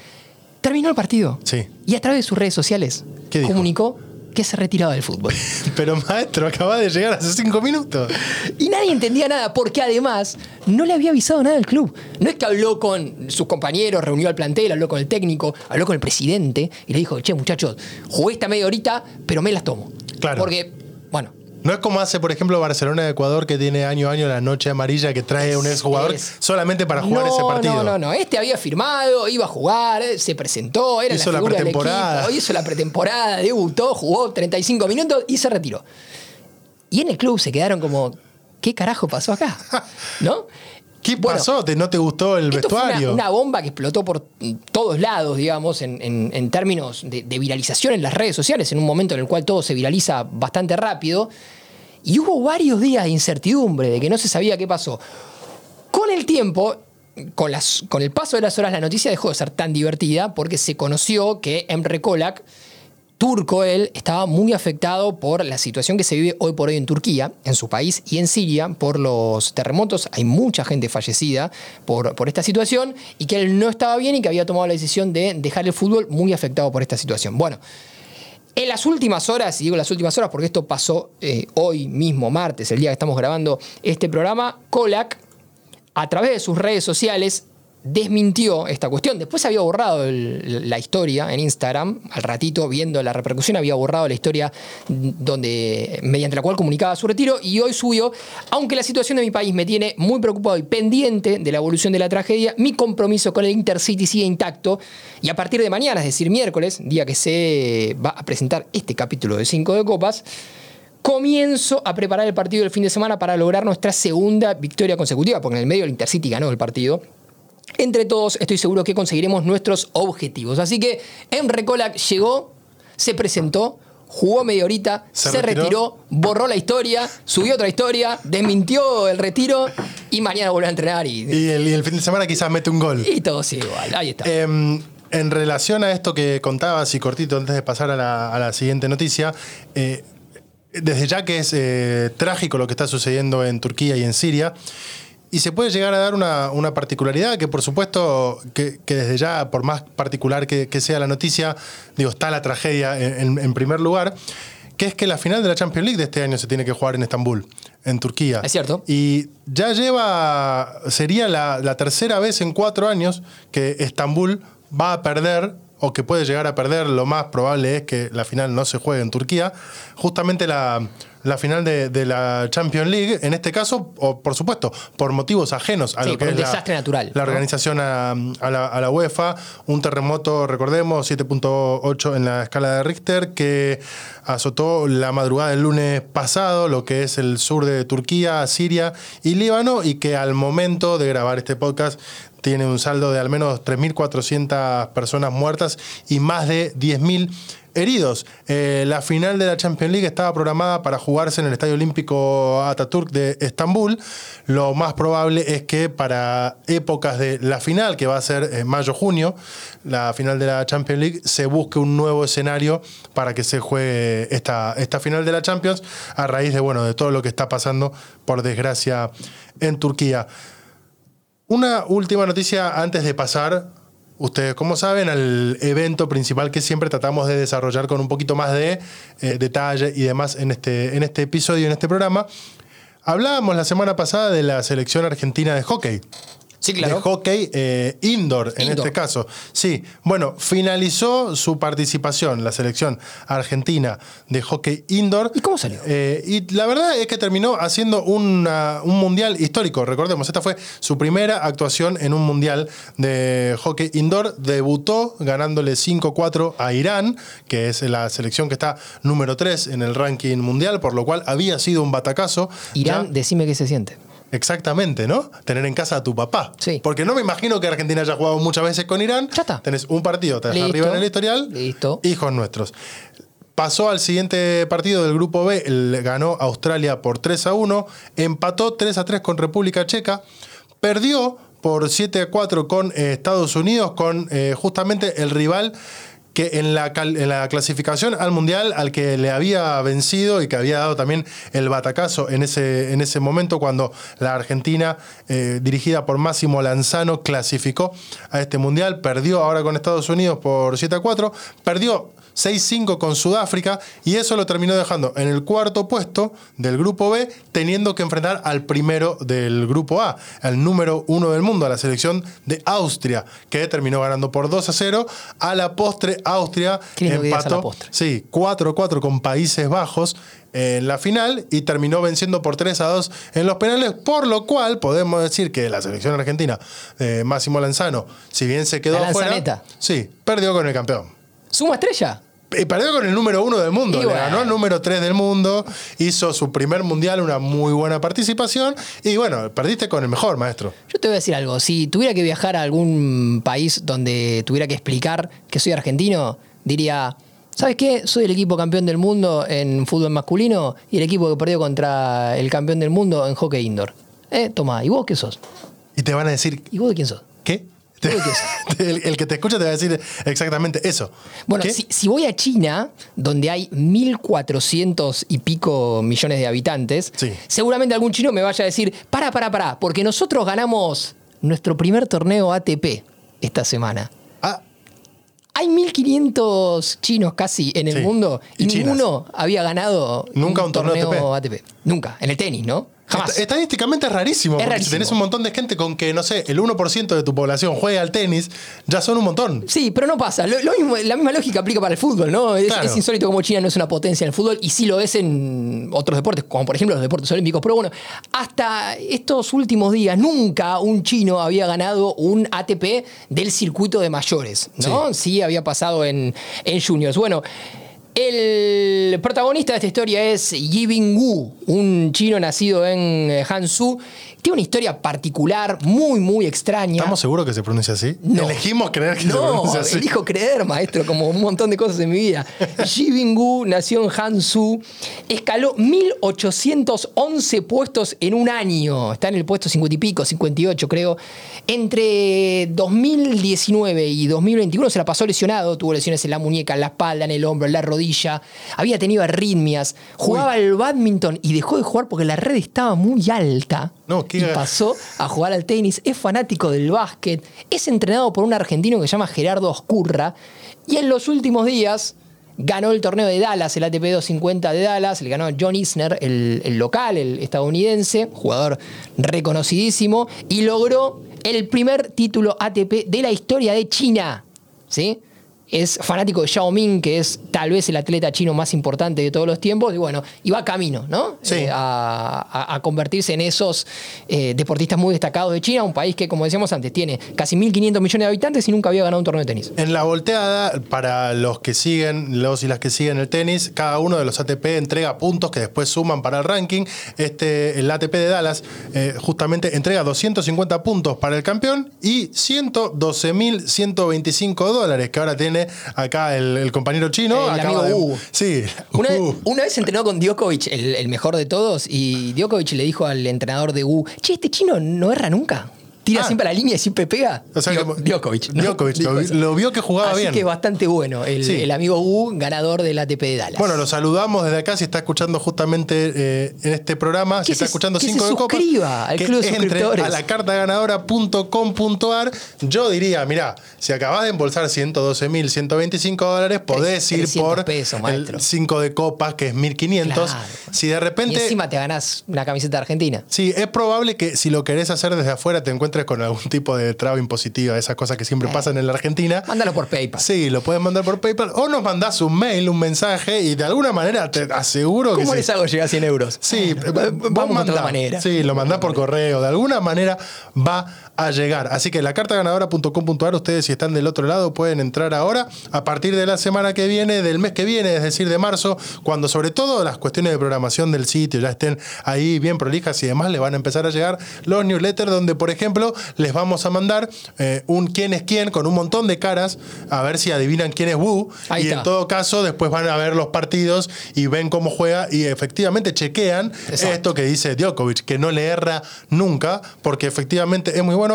Speaker 1: Terminó el partido.
Speaker 2: Sí.
Speaker 1: Y a través de sus redes sociales
Speaker 2: ¿Qué dijo?
Speaker 1: comunicó que se retiraba del fútbol.
Speaker 2: Pero maestro, acaba de llegar hace cinco minutos.
Speaker 1: Y nadie entendía nada, porque además no le había avisado nada al club. No es que habló con sus compañeros, reunió al plantel, habló con el técnico, habló con el presidente y le dijo, che, muchachos, jugué esta media horita, pero me las tomo.
Speaker 2: Claro.
Speaker 1: Porque, bueno,
Speaker 2: No es como hace, por ejemplo, Barcelona de Ecuador, que tiene año a año la noche amarilla que trae un exjugador
Speaker 1: es-
Speaker 2: solamente para jugar
Speaker 1: no,
Speaker 2: ese partido.
Speaker 1: No, no, no. Este había firmado, iba a jugar, eh, se presentó, era
Speaker 2: Hizo
Speaker 1: la
Speaker 2: la
Speaker 1: figura del
Speaker 2: pretemporada.
Speaker 1: equipo, hizo la pretemporada, debutó, jugó 35 minutos y se retiró. Y en el club se quedaron como, ¿qué carajo pasó acá? ¿No?
Speaker 2: ¿Qué pasó? ¿Te, ¿No te gustó el
Speaker 1: Esto fue una-
Speaker 2: vestuario?
Speaker 1: una, bomba que explotó por todos lados, digamos, en, en- en términos de, de viralización en las redes sociales, en un momento en el cual todo se viraliza bastante rápido. Y hubo varios días de incertidumbre, de que no se sabía qué pasó. Con el tiempo, con, las, con el paso de las horas, la noticia dejó de ser tan divertida porque se conoció que Emre Kolak, turco él, estaba muy afectado por la situación que se vive hoy por hoy en Turquía, en su país y en Siria, por los terremotos. Hay mucha gente fallecida por, por esta situación y que él no estaba bien y que había tomado la decisión de dejar el fútbol muy afectado por esta situación. Bueno, en las últimas horas, y digo las últimas horas porque esto pasó eh, hoy mismo, martes, el día que estamos grabando este programa, Kolak, a través de sus redes sociales, desmintió esta cuestión. Después había borrado la historia en Instagram, al ratito viendo la repercusión, había borrado la historia donde, mediante la cual comunicaba su retiro y hoy subió, aunque la situación de mi país me tiene muy preocupado y pendiente de la evolución de la tragedia, mi compromiso con el Intercity sigue intacto y a partir de mañana, es decir, miércoles, día que se va a presentar este capítulo de 5 de Copas, comienzo a preparar el partido del fin de semana para lograr nuestra segunda victoria consecutiva, porque en el medio el Intercity ganó el partido. Entre todos estoy seguro que conseguiremos nuestros objetivos. Así que Emre Colac llegó, se presentó, jugó media horita,
Speaker 2: Se
Speaker 1: se,
Speaker 2: retiró.
Speaker 1: retiró. borró la historia, subió otra historia, desmintió el retiro y mañana vuelve a entrenar y,
Speaker 2: Y el, y el fin de semana quizás mete un gol.
Speaker 1: y todo sigue igual. Ahí está.
Speaker 2: Em, en relación a esto que contabas y cortito antes de pasar a la, a la siguiente noticia, eh, desde ya que es eh, trágico lo que está sucediendo en Turquía y en Siria, y se puede llegar a dar una, una particularidad que por supuesto que, que desde ya, por más particular que, que sea la noticia, digo, está la tragedia en, primer lugar, que es que la final de la Champions League de este año se tiene que jugar en Estambul, en Turquía.
Speaker 1: Es cierto.
Speaker 2: Y ya lleva, sería la, la tercera vez en cuatro años que Estambul va a perder o que puede llegar a perder, lo más probable es que la final no se juegue en Turquía, justamente la, la final de, de la Champions League, en este caso, o por supuesto, por motivos ajenos a
Speaker 1: Sí,
Speaker 2: lo que
Speaker 1: por
Speaker 2: es
Speaker 1: un
Speaker 2: la-
Speaker 1: desastre natural,
Speaker 2: la
Speaker 1: ¿no?
Speaker 2: organización a, a la, a la UEFA, un terremoto, recordemos, 7.8 en la escala de Richter, que azotó la madrugada del lunes pasado, lo que es el sur de Turquía, Siria y Líbano, y que al momento de grabar este podcast tiene un saldo de al menos 3.400 personas muertas y más de 10.000 heridos. Eh, la final de la Champions League estaba programada para jugarse en el Estadio Olímpico Ataturk de Estambul. Lo más probable es que para épocas de la final, que va a ser en mayo-junio, la final de la Champions League, se busque un nuevo escenario para que se juegue esta, esta final de la Champions a raíz de, bueno, de todo lo que está pasando, por desgracia, en Turquía. Una última noticia antes de pasar, ustedes como saben, al evento principal que siempre tratamos de desarrollar con un poquito más de eh, detalle y demás en este, en este episodio, en este programa. Hablábamos la semana pasada de la selección argentina de hockey.
Speaker 1: Sí, claro.
Speaker 2: De hockey eh, indoor, en este caso. Sí, bueno, finalizó su participación la selección argentina de hockey indoor.
Speaker 1: ¿Y cómo salió?
Speaker 2: Eh, y la verdad es que terminó haciendo una- un mundial histórico. Recordemos, esta fue su primera actuación en un mundial de hockey indoor. Debutó ganándole 5-4 a Irán, que es la selección que está número 3 en el ranking mundial, por lo cual había sido un batacazo.
Speaker 1: Irán,
Speaker 2: Ya-
Speaker 1: decime qué se siente.
Speaker 2: Exactamente, ¿no? Tener en casa a tu papá.
Speaker 1: Sí.
Speaker 2: Porque no me imagino que Argentina haya jugado muchas veces con Irán.
Speaker 1: Ya está.
Speaker 2: Tenés un partido, te das arriba en el historial.
Speaker 1: Listo.
Speaker 2: Hijos nuestros. Pasó al siguiente partido del grupo B, ganó Australia por 3 a 1, empató 3 a 3 con República Checa, perdió por 7 a 4 con eh, Estados Unidos, con eh, justamente el rival que en la, en la clasificación al Mundial al que le había vencido y que había dado también el batacazo en ese, en ese momento cuando la Argentina, eh, dirigida por Máximo Lanzano, clasificó a este Mundial, perdió ahora con Estados Unidos por 7 a 4, perdió 6-5 con Sudáfrica y eso lo terminó dejando en el cuarto puesto del grupo B, teniendo que enfrentar al primero del grupo A, al número uno del mundo, a la selección de Austria, que terminó ganando por 2 a 0. A la postre, Austria empató
Speaker 1: postre.
Speaker 2: sí, 4-4 con Países Bajos en la final y terminó venciendo por 3 a 2 en los penales, por lo cual podemos decir que la selección argentina de Máximo Lanzano, si bien se quedó
Speaker 1: La Lanzaneta.
Speaker 2: sí, perdió con el campeón.
Speaker 1: ¿Suma estrella?
Speaker 2: Y perdió con el número uno del mundo.
Speaker 1: Y
Speaker 2: Le
Speaker 1: bueno.
Speaker 2: ganó el número tres del mundo. Hizo su primer mundial, una muy buena participación. Y bueno, perdiste con el mejor, maestro.
Speaker 1: Yo te voy a decir algo. Si tuviera que viajar a algún país donde tuviera que explicar que soy argentino, diría, ¿sabes qué? Soy el equipo campeón del mundo en fútbol masculino y el equipo que perdió contra el campeón del mundo en hockey indoor. Eh, toma, ¿y vos qué sos?
Speaker 2: Y te van a decir,
Speaker 1: ¿Y vos de quién sos?
Speaker 2: ¿qué?
Speaker 1: ¿Vos de qué
Speaker 2: el, el que te escucha te va a decir exactamente eso.
Speaker 1: Bueno, si, si voy a China, donde hay 1.400 y pico millones de habitantes,
Speaker 2: Sí. seguramente
Speaker 1: algún chino me vaya a decir, para, para, para, porque nosotros ganamos nuestro primer torneo ATP esta semana.
Speaker 2: Ah,
Speaker 1: Hay 1.500 chinos casi en el
Speaker 2: Sí,
Speaker 1: mundo y, ninguno había ganado
Speaker 2: Nunca un torneo
Speaker 1: ATP. Nunca, en el tenis, ¿no? Jamás.
Speaker 2: est- estadísticamente es rarísimo.
Speaker 1: Es
Speaker 2: porque
Speaker 1: rarísimo.
Speaker 2: si tenés un montón de gente con que, no sé, el 1% de tu población juega al tenis, ya son un montón.
Speaker 1: Sí, pero no pasa. Lo, lo mismo, la misma lógica aplica para el fútbol, ¿no? Es,
Speaker 2: Claro.
Speaker 1: es insólito como China no es una potencia en el fútbol y sí lo es en otros deportes, como por ejemplo los deportes olímpicos. Pero bueno, hasta estos últimos días nunca un chino había ganado un ATP del circuito de mayores, ¿no? Sí, había pasado en, en juniors. Bueno. El protagonista de esta historia es Yi Bing-wu, un chino nacido en eh, Hansu. Tiene una historia particular, muy, muy extraña.
Speaker 2: ¿Estamos seguros que se pronuncia así?
Speaker 1: No.
Speaker 2: Elegimos creer que se
Speaker 1: No,
Speaker 2: pronuncia así.
Speaker 1: elijo creer, maestro, como un montón de cosas en mi vida. Ji Bing-gu nació en Hansu, escaló 1811 puestos en un año. Está en el puesto 50 y pico, 58 creo. Entre 2019 y 2021 se la pasó lesionado, tuvo lesiones en la muñeca, en la espalda, en el hombro, en la rodilla. Había tenido arritmias, jugaba al badminton y dejó de jugar porque la red estaba muy alta.
Speaker 2: No, qué
Speaker 1: y pasó a jugar al tenis, es fanático del básquet, es entrenado por un argentino que se llama Gerardo Oscurra y en los últimos días ganó el torneo de Dallas, el ATP 250 de Dallas, le ganó John Isner, el, el local, el estadounidense, jugador reconocidísimo, y logró el primer título ATP de la historia de China. ¿Sí? Es fanático de Xiao Ming, que es tal vez el atleta chino más importante de todos los tiempos, y bueno, y va camino, ¿no?
Speaker 2: Sí.
Speaker 1: Eh, a, convertirse en esos eh, deportistas muy destacados de China, un país que, como decíamos antes, tiene casi 1.500 millones de habitantes y nunca había ganado un torneo de tenis.
Speaker 2: En la volteada, para los que siguen, los y las que siguen el tenis, cada uno de los ATP entrega puntos que después suman para el ranking. Este, el ATP de Dallas, eh, justamente entrega 250 puntos para el campeón y 112.125 dólares que ahora tiene acá el, el compañero chino.
Speaker 1: El
Speaker 2: Acaba
Speaker 1: amigo
Speaker 2: de-
Speaker 1: Hugo.
Speaker 2: Sí.
Speaker 1: Una, una vez entrenó con Djokovic, el, el mejor de todos, y Djokovic le dijo al entrenador de Wu, che, este chino no erra nunca. Tira
Speaker 2: Ah.
Speaker 1: siempre a la línea y siempre pega.
Speaker 2: O sea,
Speaker 1: Djokovic. ¿no?
Speaker 2: Djokovic,
Speaker 1: Dijo
Speaker 2: lo, vio que jugaba
Speaker 1: Así
Speaker 2: bien.
Speaker 1: que bastante bueno. El,
Speaker 2: Sí.
Speaker 1: el amigo Wu, ganador del ATP de Dallas.
Speaker 2: Bueno, lo saludamos desde acá si está escuchando justamente eh, en este programa, si está
Speaker 1: se-
Speaker 2: escuchando
Speaker 1: que se
Speaker 2: 5 de
Speaker 1: suscriba al
Speaker 2: que
Speaker 1: club de
Speaker 2: entre a la cartaganadora.com.ar. Yo diría, mirá, si acabas de embolsar 112.125 dólares, podés ir
Speaker 1: 300
Speaker 2: por
Speaker 1: pesos,
Speaker 2: el 5 de copas, que es 1.500.
Speaker 1: Claro.
Speaker 2: Si de
Speaker 1: y
Speaker 2: repente...
Speaker 1: encima te ganás una camiseta argentina.
Speaker 2: Sí, es probable que si lo querés hacer desde afuera te encuentres con algún tipo de traba impositiva, esas cosas que siempre
Speaker 1: Eh.
Speaker 2: pasan en la Argentina.
Speaker 1: Mándalo por PayPal.
Speaker 2: Sí, lo puedes mandar por PayPal o nos mandás un mail, un mensaje y de alguna manera te aseguro que
Speaker 1: ¿Cómo
Speaker 2: sí.
Speaker 1: les hago llegar a 100 euros?
Speaker 2: Sí, vos
Speaker 1: vamos a manera.
Speaker 2: Sí, lo mandás por correo. De alguna manera va a llegar. Así que la cartaganadora.com.ar, ustedes si están del otro lado pueden entrar ahora a partir de la semana que viene, del mes que viene, es decir, de marzo, cuando sobre todo las cuestiones de programación del sitio ya estén ahí bien prolijas y demás, le van a empezar a llegar los newsletters donde, por ejemplo, les vamos a mandar eh, un quién es quién con un montón de caras a ver si adivinan quién es Wu.
Speaker 1: Ahí
Speaker 2: y
Speaker 1: está.
Speaker 2: en todo caso, después van a ver los partidos y ven cómo juega y efectivamente chequean
Speaker 1: Exacto.
Speaker 2: esto que dice Djokovic, que no le erra nunca, porque efectivamente es muy bueno.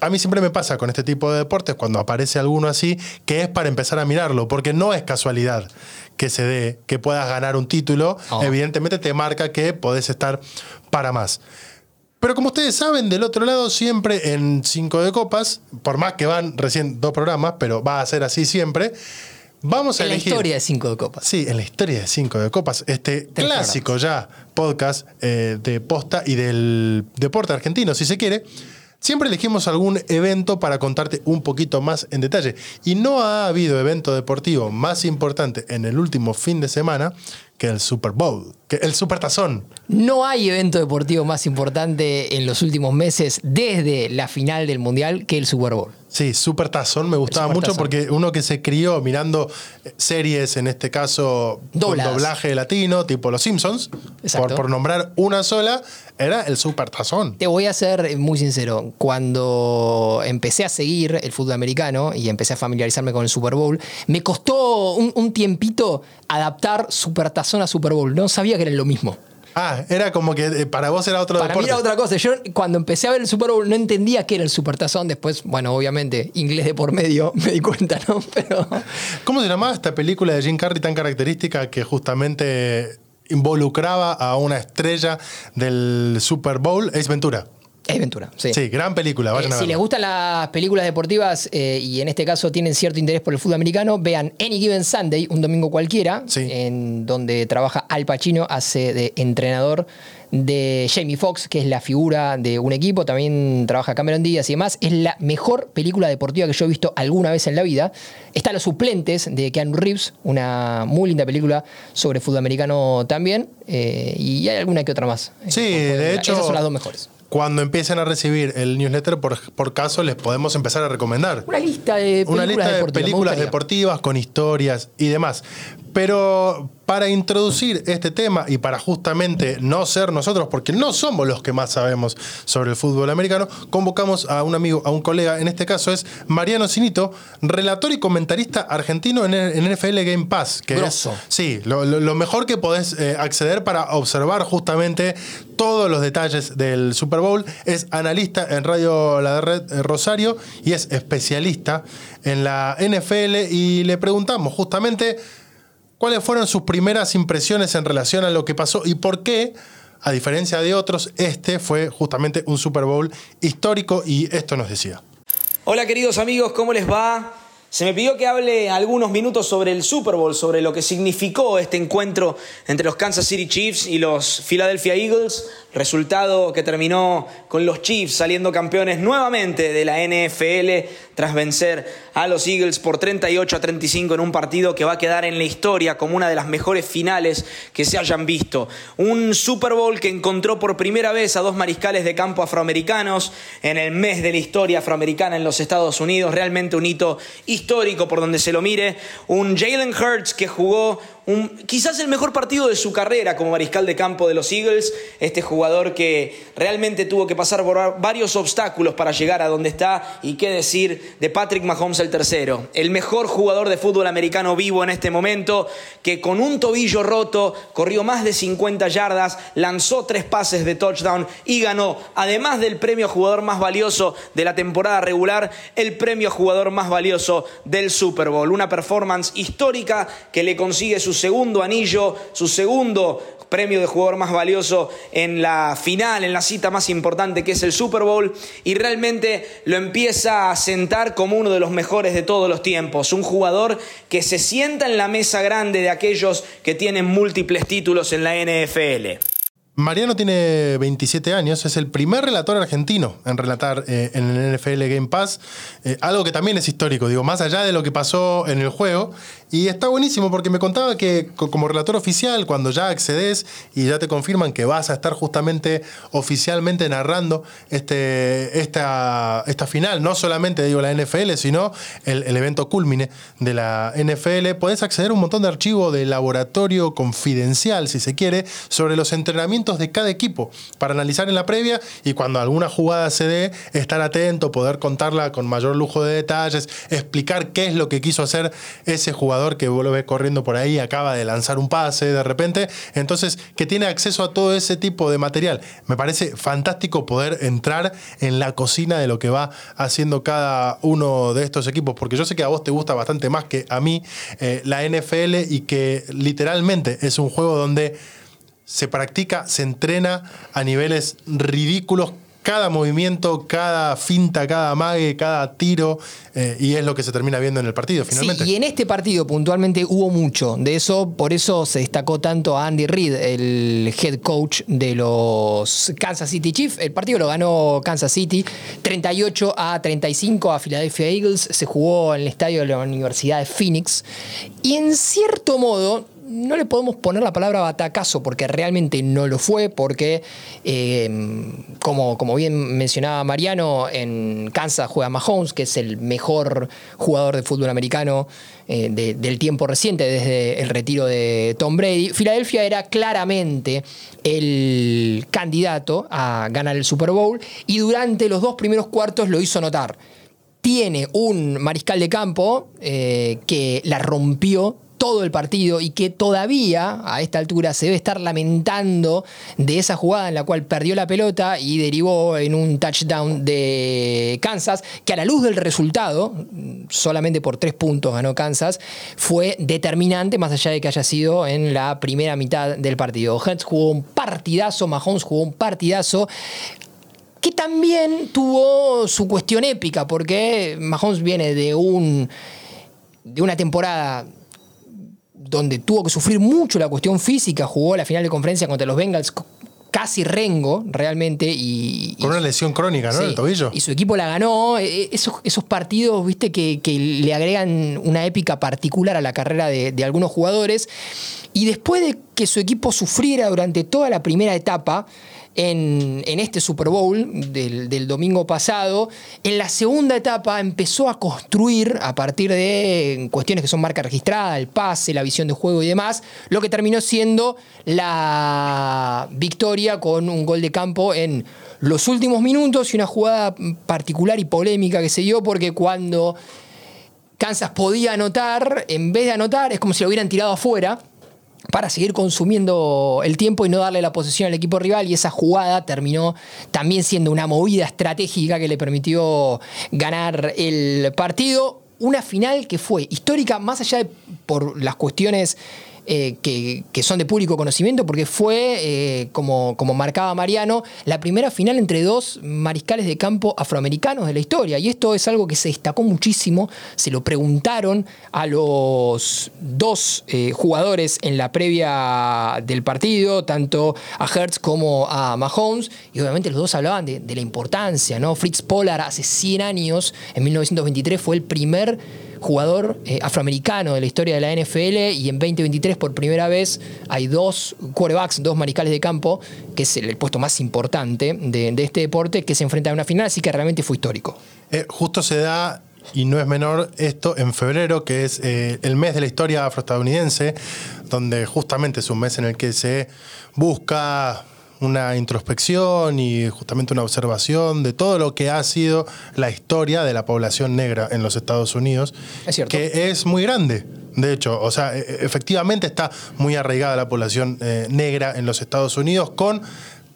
Speaker 2: A mí siempre me pasa con este tipo de deportes, cuando aparece alguno así, que es para empezar a mirarlo, porque no es casualidad que se dé, que puedas ganar un título.
Speaker 1: Oh.
Speaker 2: Evidentemente te marca que podés estar para más. Pero como ustedes saben, del otro lado, siempre en 5 de copas, por más que van recién dos programas, pero va a ser así siempre, vamos a
Speaker 1: En la
Speaker 2: elegir.
Speaker 1: historia de 5 de copas.
Speaker 2: Sí, en la historia de Cinco de Copas, este
Speaker 1: Tres
Speaker 2: clásico ya podcast eh, de posta y del deporte argentino, si se quiere, siempre elegimos algún evento para contarte un poquito más en detalle. Y no ha habido evento deportivo más importante en el último fin de semana que el Super Bowl, que el Super Tazón.
Speaker 1: No hay evento deportivo más importante en los últimos meses desde la final del Mundial que el Super Bowl.
Speaker 2: Sí, Super Tazón me gustaba mucho porque uno que se crió mirando eh, series, en este caso
Speaker 1: Dobladas.
Speaker 2: con doblaje latino, tipo Los Simpsons, por nombrar una sola, era el Super Tazón.
Speaker 1: Te voy a ser muy sincero. Cuando empecé a seguir el fútbol americano y empecé a familiarizarme con el Super Bowl, me costó un, un tiempito adaptar Super Tazón a Super Bowl. No sabía que era lo mismo.
Speaker 2: Ah, era como que eh, para vos era otro
Speaker 1: Para mí
Speaker 2: deporte.
Speaker 1: era otra cosa. Yo cuando empecé a ver el Super Bowl no entendía qué era el Super Tazón. Después, bueno, obviamente, inglés de por medio, me di cuenta, ¿no? Pero
Speaker 2: ¿Cómo se llamaba esta película de Jim Carrey tan característica que justamente involucraba a una estrella del Super Bowl, Ace Ventura?
Speaker 1: Es Ventura, sí.
Speaker 2: Sí, gran película, vayan
Speaker 1: Eh,
Speaker 2: a
Speaker 1: si les gustan las películas deportivas eh, y en este caso tienen cierto interés por el fútbol americano, vean Any Given Sunday, un domingo cualquiera,
Speaker 2: Sí.
Speaker 1: en donde trabaja Al Pacino, hace de entrenador de Jamie Foxx, que es la figura de un equipo, también trabaja Cameron Díaz y demás. Es la mejor película deportiva que yo he visto alguna vez en la vida. Está Los Suplentes de Keanu Reeves, una muy linda película sobre fútbol americano también, eh, y hay alguna que otra más.
Speaker 2: Sí,
Speaker 1: Eh,
Speaker 2: de hecho-
Speaker 1: Esas son las dos mejores.
Speaker 2: Cuando empiecen a recibir el newsletter, por, por caso, les podemos empezar a recomendar.
Speaker 1: Una lista de películas
Speaker 2: Una lista de
Speaker 1: deportivas,
Speaker 2: películas deportivas con historias y demás. Pero para introducir este tema y para justamente no ser nosotros, porque no somos los que más sabemos sobre el fútbol americano, convocamos a un amigo, a un colega, en este caso es Mariano Cinito, relator y comentarista argentino en, en NFL Game Pass. Que
Speaker 1: Grosso.
Speaker 2: es, sí, lo, lo- lo mejor que podés eh, acceder para observar justamente todos los detalles del Super Bowl. Es analista en Radio La Red eh, Rosario y es especialista en la NFL y le preguntamos justamente cuáles fueron sus primeras impresiones en relación a lo que pasó y por qué, a diferencia de otros, este fue justamente un Super Bowl histórico y esto nos decía.
Speaker 3: Hola queridos amigos, ¿cómo les va? Se me pidió que hable algunos minutos sobre el Super Bowl, sobre lo que significó este encuentro entre los Kansas City Chiefs y los Philadelphia Eagles, resultado que terminó con los Chiefs saliendo campeones nuevamente de la NFL tras vencer a los Eagles por 38 a 35 en un partido que va a quedar en la historia como una de las mejores finales que se hayan visto. Un Super Bowl que encontró por primera vez a dos mariscales de campo afroamericanos en el mes de la historia afroamericana en los Estados Unidos, realmente un hito histórico por donde se lo mire, un Jalen Hurts que jugó quizás el mejor partido de su carrera como mariscal de campo de los Eagles, este jugador que realmente tuvo que pasar por varios obstáculos para llegar a donde está y qué decir de Patrick Mahomes el tercero, el mejor jugador de fútbol americano vivo en este momento, que con un tobillo roto corrió más de 50 yardas, lanzó tres pases de touchdown y ganó, además del premio jugador más valioso de la temporada regular, el premio jugador más valioso del Super Bowl. Una performance histórica que le consigue su segundo anillo, su segundo premio de jugador más valioso en la final, en la cita más importante que es el Super Bowl, y realmente lo empieza a sentar como uno de los mejores de todos los tiempos. Un jugador que se sienta en la mesa grande de aquellos que tienen múltiples títulos en la NFL.
Speaker 2: Mariano tiene 27 años, es el primer relator argentino en relatar eh, en el NFL Game Pass, eh, algo que también es histórico, digo, más allá de lo que pasó en el juego. Y está buenísimo porque me contaba que co- como relator oficial, cuando ya accedes y ya te confirman que vas a estar justamente oficialmente narrando este, esta, esta final, no solamente digo la NFL, sino el, evento culmine de la NFL, podés acceder a un montón de archivo de laboratorio confidencial, si se quiere, sobre los entrenamientos de cada equipo para analizar en la previa y cuando alguna jugada se dé, estar atento, poder contarla con mayor lujo de detalles, explicar qué es lo que quiso hacer ese jugador que ves corriendo por ahí, acaba de lanzar un pase de repente, entonces que tiene acceso a todo ese tipo de material. Me parece fantástico poder entrar en la cocina de lo que va haciendo cada uno de estos equipos, porque yo sé que a vos te gusta bastante más que a mí eh, la NFL y que literalmente es un juego donde se practica, se entrena a niveles ridículos. Cada movimiento, cada finta, cada mague, cada tiro, eh, y es lo que se termina viendo en el partido finalmente.
Speaker 1: Sí, y en este partido puntualmente hubo mucho de eso, por eso se destacó tanto a Andy Reid, el head coach de los Kansas City Chiefs. El partido lo ganó Kansas City 38 a 35 a Philadelphia Eagles. Se jugó en el estadio de la Universidad de Phoenix. Y en cierto modo, no le podemos poner la palabra batacazo porque realmente no lo fue, porque eh, como, como bien mencionaba Mariano, en Kansas juega Mahomes, que es el mejor jugador de fútbol americano eh, de- del tiempo reciente, desde el retiro de Tom Brady. Filadelfia era claramente el candidato a ganar el Super Bowl y durante los dos primeros cuartos lo hizo notar tiene un mariscal de campo eh, que la rompió todo el partido y que todavía a esta altura se debe estar lamentando de esa jugada en la cual perdió la pelota y derivó en un touchdown de Kansas, que a la luz del resultado, solamente por tres puntos ganó Kansas, fue determinante más allá de que haya sido en la primera mitad del partido. Hurts jugó un partidazo, Mahomes jugó un partidazo que también tuvo su cuestión épica, porque Mahomes viene de un de una temporada donde tuvo que sufrir mucho la cuestión física, jugó la final de conferencia contra los Bengals casi rengo realmente y,
Speaker 2: Con una lesión crónica, ¿no?
Speaker 1: Sí,
Speaker 2: El tobillo.
Speaker 1: Y su equipo la ganó. Eh, Esos, esos partidos, viste, que, que le agregan una épica particular a la carrera de, de algunos jugadores. Y después de que su equipo sufriera durante toda la primera etapa, en, este Super Bowl del, del domingo pasado. En la segunda etapa empezó a construir, a partir de cuestiones que son marca registrada, el pase, la visión de juego y demás, lo que terminó siendo la victoria con un gol de campo en los últimos minutos y una jugada particular y polémica que se dio porque cuando Kansas podía anotar, en vez de anotar, es como si lo hubieran tirado afuera para seguir consumiendo el tiempo y no darle la posesión al equipo rival y esa jugada terminó también siendo una movida estratégica que le permitió ganar el partido. Una final que fue histórica, más allá de por las cuestiones eh, que, son de público conocimiento, porque fue, eh, como, como marcaba Mariano, la primera final entre dos mariscales de campo afroamericanos de la historia. Y esto es algo que se destacó muchísimo. Se lo preguntaron a los dos eh, jugadores en la previa del partido, tanto a Hertz como a Mahomes, y obviamente los dos hablaban de, de la importancia. ¿no? Fritz Pollard hace 100 años, en 1923, fue el primer jugador eh, afroamericano de la historia de la NFL y en 2023 por primera vez hay dos quarterbacks, dos mariscales de campo, que es el, puesto más importante de, este deporte, que se enfrentan a una final, así que realmente fue histórico.
Speaker 2: Eh, justo se da y no es menor esto en febrero, que es eh, el mes de la historia afroestadounidense, donde justamente es un mes en el que se busca una introspección y justamente una observación de todo lo que ha sido la historia de la población negra en los Estados Unidos,
Speaker 1: es cierto.
Speaker 2: que es muy grande. De hecho, o sea, efectivamente está muy arraigada la población eh, negra en los Estados Unidos con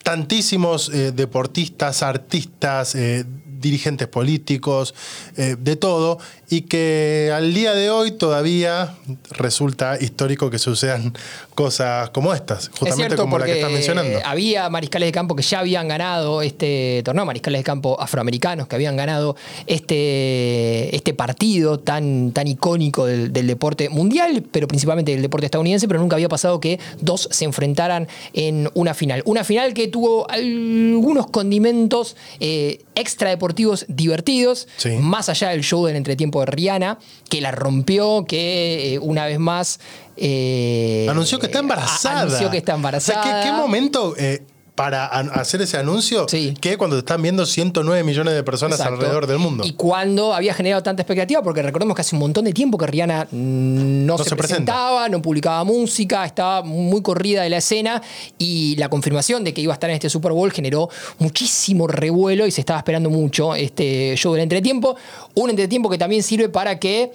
Speaker 2: tantísimos eh, deportistas, artistas, eh, dirigentes políticos, de todo, y que al día de hoy todavía resulta histórico que sucedan cosas como estas, justamente
Speaker 1: cierto,
Speaker 2: como la que estás mencionando.
Speaker 1: Había mariscales de campo que ya habían ganado este torneo, mariscales de campo afroamericanos que habían ganado este, este partido tan, tan icónico del, del deporte mundial, pero principalmente del deporte estadounidense, pero nunca había pasado que dos se enfrentaran en una final. Una final que tuvo algunos condimentos eh, extra deportivos divertidos,
Speaker 2: Sí.
Speaker 1: más allá del show del entretiempo de Rihanna, que la rompió, que eh, una vez más... eh,
Speaker 2: Anunció que está
Speaker 1: a-
Speaker 2: embarazada.
Speaker 1: Anunció que está
Speaker 2: O
Speaker 1: embarazada.
Speaker 2: sea, ¿qué, qué momento eh, para hacer ese anuncio
Speaker 1: Sí.
Speaker 2: que cuando te están viendo 109 millones de personas
Speaker 1: Exacto.
Speaker 2: alrededor del mundo?
Speaker 1: Y cuando había generado tanta expectativa, porque recordemos que hace un montón de tiempo que Rihanna mm, no,
Speaker 2: No
Speaker 1: se,
Speaker 2: se presenta.
Speaker 1: presentaba, no publicaba música, estaba muy corrida de la escena y la confirmación de que iba a estar en este Super Bowl generó muchísimo revuelo y se estaba esperando mucho este show del entretiempo. Un entretiempo que también sirve para que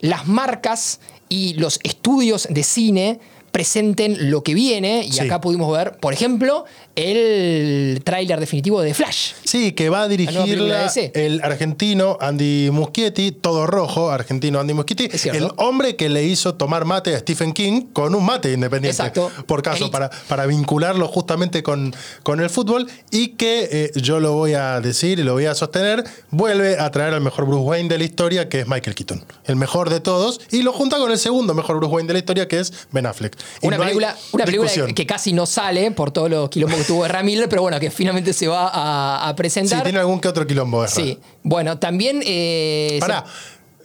Speaker 1: las marcas y los estudios de cine presenten lo que viene y
Speaker 2: Sí.
Speaker 1: acá pudimos ver, por ejemplo, el tráiler definitivo de Flash.
Speaker 2: Sí, que va a dirigirla el argentino Andy Muschietti, todo rojo, argentino Andy Muschietti, el hombre que le hizo tomar mate a Stephen King con un mate independiente,
Speaker 1: Exacto.
Speaker 2: por caso, para, para vincularlo justamente con, con el fútbol y que eh, yo lo voy a decir y lo voy a sostener, vuelve a traer al mejor Bruce Wayne de la historia, que es Michael Keaton, el mejor de todos, y lo junta con el segundo mejor Bruce Wayne de la historia, que es Ben Affleck. Y
Speaker 1: Una
Speaker 2: no
Speaker 1: película, una película que casi no sale por todos los que tuvo de Miller, pero bueno, que finalmente se va a, a
Speaker 2: Sí,
Speaker 1: presentar.
Speaker 2: tiene algún que otro quilombo, Ezra.
Speaker 1: Sí. Bueno, también. eh, se-
Speaker 2: Pará,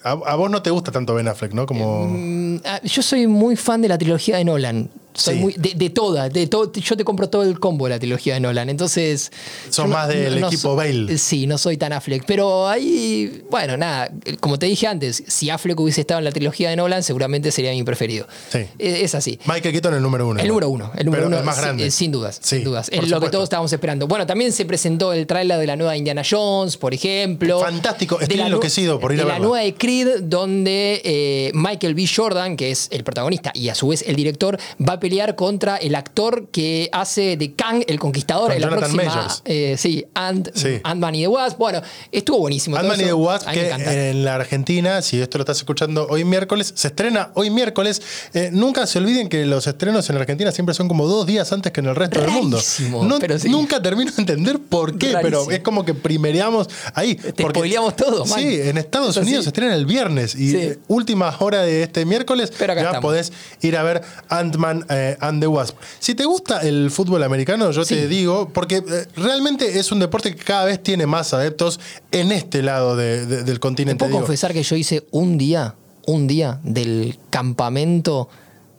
Speaker 2: a, a vos no te gusta tanto Ben Affleck, ¿no? Como...
Speaker 1: Mm, ah, Yo soy muy fan de la trilogía de Nolan. Soy
Speaker 2: Sí.
Speaker 1: muy, de, de toda, de todo, yo te compro todo el combo de la trilogía de Nolan. Entonces. Yo
Speaker 2: más del equipo Bale.
Speaker 1: Sí, no soy tan Affleck. Pero ahí, bueno, nada, como te dije antes, si Affleck hubiese estado en la trilogía de Nolan, seguramente sería mi preferido.
Speaker 2: Sí.
Speaker 1: Es, es así.
Speaker 2: Michael Keaton el número uno.
Speaker 1: El número uno, el número
Speaker 2: Pero
Speaker 1: uno,
Speaker 2: el más grande.
Speaker 1: sin dudas,
Speaker 2: Sí,
Speaker 1: sin dudas. Es lo que todos estábamos esperando. Bueno, también se presentó el tráiler de la nueva Indiana Jones, por ejemplo.
Speaker 2: Fantástico, estoy
Speaker 1: la
Speaker 2: enloquecido por ir
Speaker 1: de
Speaker 2: a
Speaker 1: la
Speaker 2: verla.
Speaker 1: nueva de Creed, donde eh, Michael B. Jordan, que es el protagonista y a su vez el director, va a pelear contra el actor que hace de Kang el Conquistador
Speaker 2: Con
Speaker 1: en la
Speaker 2: Jonathan
Speaker 1: próxima. Eh, sí, Ant,
Speaker 2: Sí.
Speaker 1: Ant-Man y the Wasp. Bueno, estuvo buenísimo. todo
Speaker 2: Ant-Man y
Speaker 1: eso.
Speaker 2: the Wasp,
Speaker 1: A mí me
Speaker 2: que
Speaker 1: encanta.
Speaker 2: en la Argentina, si esto lo estás escuchando hoy miércoles, se estrena hoy miércoles. Eh, nunca se olviden que los estrenos en la Argentina siempre son como dos días antes que en el resto del mundo.
Speaker 1: Rarísimo,
Speaker 2: No-
Speaker 1: pero sí.
Speaker 2: Nunca termino de entender por qué,
Speaker 1: Rarísimo.
Speaker 2: pero es como que primereamos ahí.
Speaker 1: Te spoileamos todo, man.
Speaker 2: Sí, en Estados
Speaker 1: Es así.
Speaker 2: Unidos se estrena el viernes y
Speaker 1: Sí.
Speaker 2: eh, última hora de este miércoles
Speaker 1: Pero acá
Speaker 2: ya
Speaker 1: estamos.
Speaker 2: podés ir a ver Ant-Man eh, and the Wasp. Si te gusta el fútbol americano, yo te digo, porque eh, realmente es un deporte que cada vez tiene más adeptos en este lado de- de- del
Speaker 1: ¿Te
Speaker 2: continente.
Speaker 1: puedo
Speaker 2: digo.
Speaker 1: confesar que yo hice un día, un día del campamento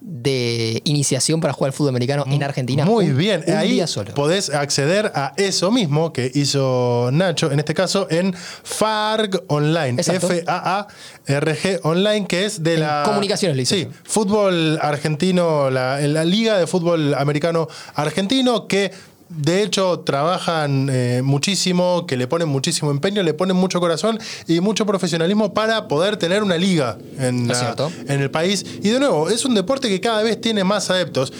Speaker 1: de iniciación para jugar al fútbol americano en Argentina.
Speaker 2: Muy
Speaker 1: Un-
Speaker 2: bien,
Speaker 1: Un
Speaker 2: ahí
Speaker 1: solo.
Speaker 2: podés acceder a eso mismo que hizo Nacho, en este caso en FARG Online. F-A-A-R-G Online, que es de
Speaker 1: En
Speaker 2: la...
Speaker 1: comunicaciones le hizo
Speaker 2: Sí,
Speaker 1: eso.
Speaker 2: fútbol argentino, la, la Liga de Fútbol Americano Argentino, que de hecho trabajan eh, muchísimo, que le ponen muchísimo empeño, le ponen mucho corazón y mucho profesionalismo para poder tener una liga en, la- en el país. Y de nuevo, es un deporte que cada vez tiene más adeptos.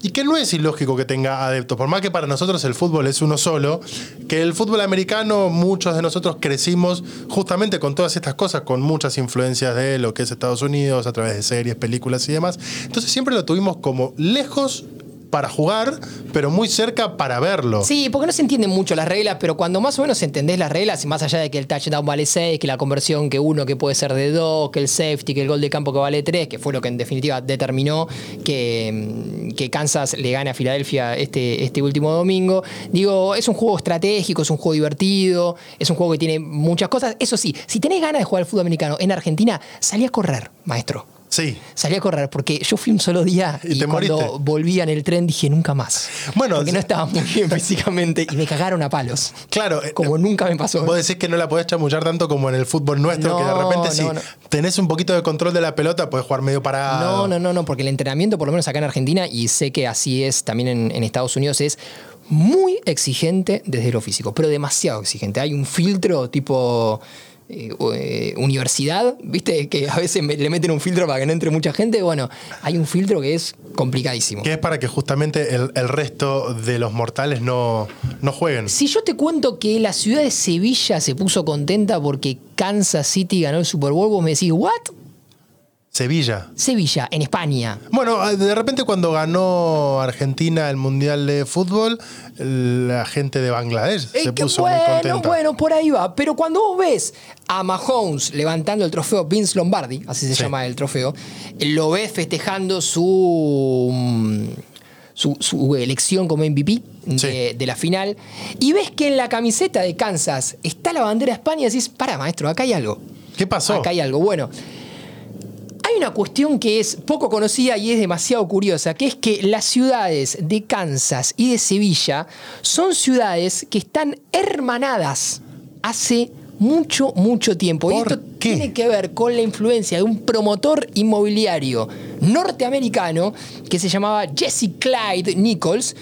Speaker 2: Y que no es ilógico que tenga adeptos, por más que para nosotros el fútbol es uno solo, que el fútbol americano muchos de nosotros crecimos justamente con todas estas cosas, con muchas influencias de lo que es Estados Unidos, a través de series, películas y demás. Entonces siempre lo tuvimos como lejos para jugar, pero muy cerca para verlo.
Speaker 1: Sí, porque no se entienden mucho las reglas, pero cuando más o menos entendés las reglas, y más allá de que el touchdown vale 6, que la conversión que uno que puede ser de 2, que el safety, que el gol de campo que vale 3, que fue lo que en definitiva determinó que, mm, que Kansas le gane a Filadelfia este, este último domingo, digo, es un juego estratégico, es un juego divertido, es un juego que tiene muchas cosas. Eso sí, si tenés ganas de jugar al fútbol americano en Argentina, salí a correr, maestro.
Speaker 2: Sí.
Speaker 1: Salí a correr porque yo fui un solo día
Speaker 2: Y
Speaker 1: cuando
Speaker 2: moriste.
Speaker 1: volvía en el tren dije nunca más.
Speaker 2: Bueno,
Speaker 1: porque no estaba muy bien físicamente y me cagaron a palos.
Speaker 2: Claro, eh,
Speaker 1: Como nunca me pasó.
Speaker 2: Vos decís que no la podés chamullar tanto como en el fútbol nuestro, que de
Speaker 1: No,
Speaker 2: repente si
Speaker 1: no, no.
Speaker 2: tenés un poquito de control de la pelota, podés jugar medio parado.
Speaker 1: No, no, no, no, porque el entrenamiento, por lo menos acá en Argentina, y sé que así es también en, en Estados Unidos, es muy exigente desde lo físico, pero demasiado exigente. Hay un filtro tipo eh, eh, universidad, ¿viste? Que a veces me- le meten un filtro para que no entre mucha gente. Bueno, hay un filtro que es complicadísimo.
Speaker 2: Que es para que justamente el, el resto de los mortales no, no jueguen.
Speaker 1: Si yo te cuento que la ciudad de Sevilla se puso contenta porque Kansas City ganó el Super Bowl, vos me decís, ¿what?
Speaker 2: Sevilla.
Speaker 1: Sevilla, en España.
Speaker 2: Bueno, de repente cuando ganó Argentina el Mundial de Fútbol, la gente de Bangladesh
Speaker 1: Es
Speaker 2: se
Speaker 1: que
Speaker 2: puso muy
Speaker 1: bueno,
Speaker 2: contenta.
Speaker 1: bueno, por ahí va. Pero cuando vos ves a Mahomes levantando el trofeo Vince Lombardi, así se
Speaker 2: Sí.
Speaker 1: llama el trofeo, lo ves festejando su, mm, su, su elección como MVP de,
Speaker 2: Sí.
Speaker 1: de la final, y ves que en la camiseta de Kansas está la bandera de España y decís, para maestro, acá hay algo.
Speaker 2: ¿Qué pasó?
Speaker 1: Acá hay algo. Bueno, una cuestión que es poco conocida y es demasiado curiosa, que es que las ciudades de Kansas y de Sevilla son ciudades que están hermanadas hace mucho, mucho tiempo. y
Speaker 2: ¿Por
Speaker 1: esto
Speaker 2: qué?
Speaker 1: tiene que ver con la influencia de un promotor inmobiliario norteamericano que se llamaba Jesse Clyde Nichols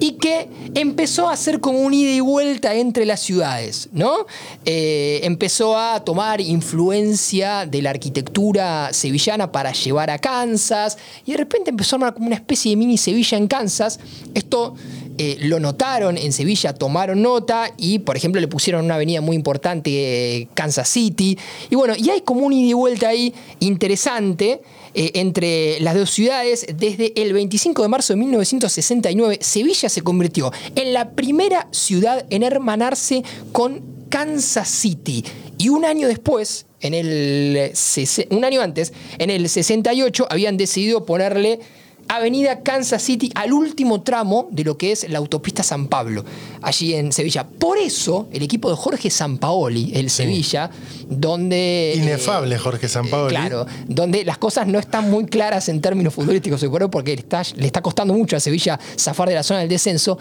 Speaker 1: y que empezó a hacer como un ida y vuelta entre las ciudades, ¿no? Eh, empezó a tomar influencia de la arquitectura sevillana para llevar a Kansas y de repente empezó a armar como una especie de mini Sevilla en Kansas. Esto eh, lo notaron en Sevilla, tomaron nota y, por ejemplo, le pusieron una avenida muy importante, eh, Kansas City. Y bueno, y hay como un ida y vuelta ahí interesante eh, entre las dos ciudades. Desde el 25 de marzo de 1969, Sevilla se convirtió en la primera ciudad en hermanarse con Kansas City. Y un año después, en el, un año antes, en el 68, habían decidido ponerle Avenida Kansas City al último tramo de lo que es la autopista San Pablo, allí en Sevilla. Por eso, el equipo de Jorge Sampaoli, el Sevilla, donde... eh,
Speaker 2: Inefable Jorge Sampaoli.
Speaker 1: claro, donde las cosas no están muy claras en términos futbolísticos, seguro, porque le está, le está costando mucho a Sevilla zafar de la zona del descenso.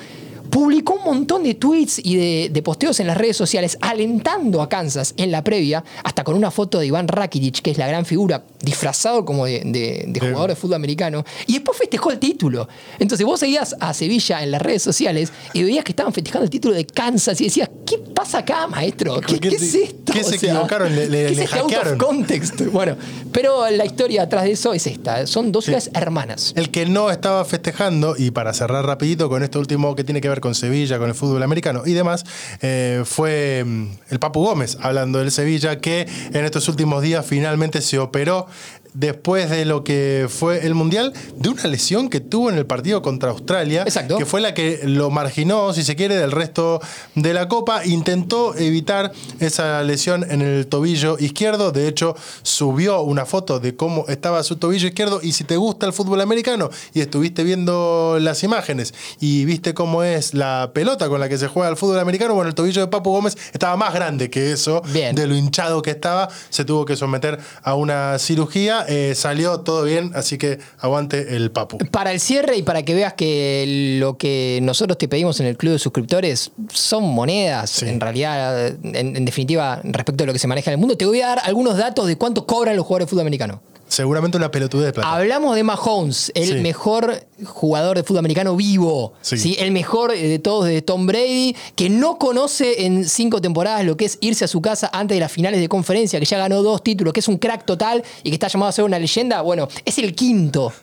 Speaker 1: Publicó un montón de tweets y de, de posteos en las redes sociales alentando a Kansas en la previa, hasta con una foto de Iván Rakitic, que es la gran figura, disfrazado como de, de- de jugador de fútbol americano, y después festejó el título. Entonces vos seguías a Sevilla en las redes sociales y veías que estaban festejando el título de Kansas y decías, ¿qué pasa acá, maestro? ¿Qué,
Speaker 2: ¿Qué
Speaker 1: qué
Speaker 2: te-
Speaker 1: es esto?
Speaker 2: qué se equivocaron? Le- le-
Speaker 1: ¿qué es
Speaker 2: le
Speaker 1: este context? Bueno, pero la historia atrás de eso es esta. Son dos ciudades hermanas.
Speaker 2: El que no estaba festejando, y para cerrar rapidito con esto último que tiene que ver con Sevilla, con el fútbol americano y demás, eh, fue mm, el Papu Gómez hablando del Sevilla, que en estos últimos días finalmente se operó después de lo que fue el Mundial, de una lesión que tuvo en el partido contra Australia,
Speaker 1: Exacto.
Speaker 2: que fue la que lo marginó, si se quiere, del resto de la Copa. Intentó evitar esa lesión en el tobillo izquierdo, de hecho subió una foto de cómo estaba su tobillo izquierdo y si te gusta el fútbol americano y estuviste viendo las imágenes y viste cómo es la pelota con la que se juega el fútbol americano, bueno, el tobillo de Papu Gómez estaba más grande que eso,
Speaker 1: Bien.
Speaker 2: de lo hinchado que estaba, se tuvo que someter a una cirugía nada, eh, salió todo bien, así que aguante el papu.
Speaker 1: Para el cierre y para que veas que lo que nosotros te pedimos en el club de suscriptores son monedas,
Speaker 2: Sí.
Speaker 1: en realidad, en, en definitiva, respecto a lo que se maneja en el mundo, te voy a dar algunos datos de cuánto cobran los jugadores de fútbol americano.
Speaker 2: Seguramente una pelotudez de plata.
Speaker 1: Hablamos de Mahomes, el
Speaker 2: Sí.
Speaker 1: mejor jugador de fútbol americano vivo.
Speaker 2: Sí.
Speaker 1: ¿sí? El mejor de todos de Tom Brady, que no conoce en cinco temporadas lo que es irse a su casa antes de las finales de conferencia, que ya ganó dos títulos, que es un crack total y que está llamado a ser una leyenda. Bueno, es el quinto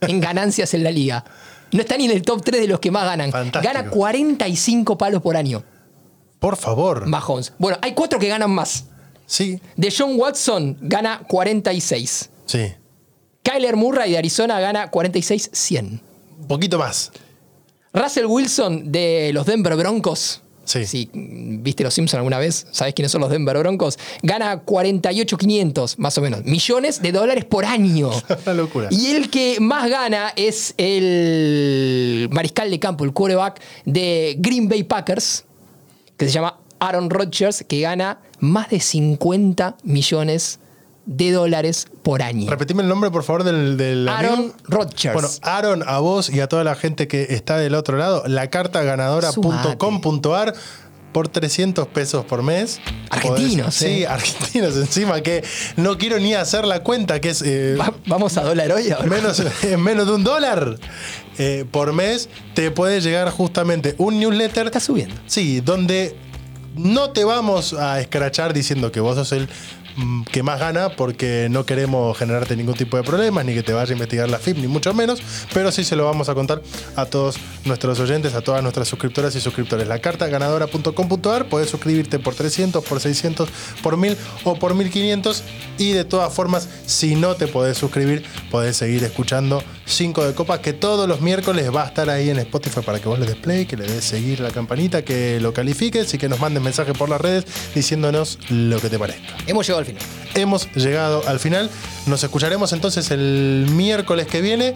Speaker 1: en ganancias en la liga. No está ni en el top 3 de los que más ganan.
Speaker 2: Fantástico.
Speaker 1: Gana 45 palos por año,
Speaker 2: Por favor.
Speaker 1: Mahomes. Bueno, hay cuatro que ganan más.
Speaker 2: Sí,
Speaker 1: De John Watson gana 46.
Speaker 2: Sí.
Speaker 1: Kyler Murray de Arizona gana 46-100.
Speaker 2: Un poquito más.
Speaker 1: Russell Wilson de los Denver Broncos.
Speaker 2: Sí.
Speaker 1: Si viste los Simpsons alguna vez, sabes quiénes son los Denver Broncos. Gana 48.500, más o menos, millones de dólares por año.
Speaker 2: Una locura.
Speaker 1: Y el que más gana es el mariscal de campo, el quarterback de Green Bay Packers, que se llama Aaron Rodgers, que gana más de 50 millones de dólares por año.
Speaker 2: Repetime el nombre, por favor, del, del
Speaker 1: Aaron. Rodgers.
Speaker 2: Bueno, Aaron, a vos y a toda la gente que está del otro lado, la carta ganadora.com.ar por 300 pesos por mes.
Speaker 1: Argentinos,
Speaker 2: Podés-
Speaker 1: eh.
Speaker 2: Sí, argentinos encima, que no quiero ni hacer la cuenta, que es eh,
Speaker 1: Va- Vamos a dólar hoy. a ver.
Speaker 2: menos, menos de un dólar eh, por mes. Te puede llegar justamente un newsletter.
Speaker 1: Está subiendo.
Speaker 2: Sí, donde no te vamos a escrachar diciendo que vos sos el que más gana porque no queremos generarte ningún tipo de problemas ni que te vaya a investigar la FIP ni mucho menos, pero sí se lo vamos a contar a todos nuestros oyentes, a todas nuestras suscriptoras y suscriptores. La carta ganadora.com.ar, puedes suscribirte por 300, por 600, por 1000 o por 1500 y de todas formas, si no te podés suscribir, podés seguir escuchando 5 de copas que todos los miércoles va a estar ahí en Spotify para que vos le des play, que le des seguir la campanita, que lo califiques y que nos mandes mensaje por las redes diciéndonos lo que te parezca.
Speaker 1: Hemos llegado al final.
Speaker 2: Hemos llegado al final. Nos escucharemos entonces el miércoles que viene.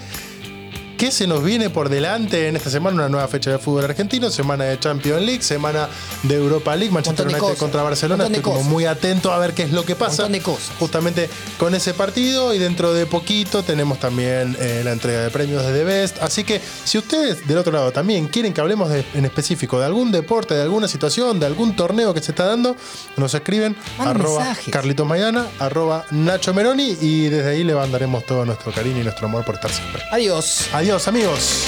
Speaker 2: ¿Qué se nos viene por delante en esta semana? Una nueva fecha de fútbol argentino, semana de Champions League, semana de Europa League, Manchester United
Speaker 1: cosas,
Speaker 2: contra Barcelona. Estoy como muy atento a ver qué es lo que pasa.
Speaker 1: Montón de cosas.
Speaker 2: Justamente con ese partido y dentro de poquito tenemos también eh, la entrega de premios de The Best. Así que si ustedes del otro lado también quieren que hablemos de- en específico de algún deporte, de alguna situación, de algún torneo que se está dando, nos escriben
Speaker 1: Manden
Speaker 2: arroba
Speaker 1: mensajes.
Speaker 2: Carlitos Maidana, arroba Nacho Meroni y desde ahí le mandaremos todo nuestro cariño y nuestro amor por estar siempre.
Speaker 1: Adiós.
Speaker 2: Adiós amigos.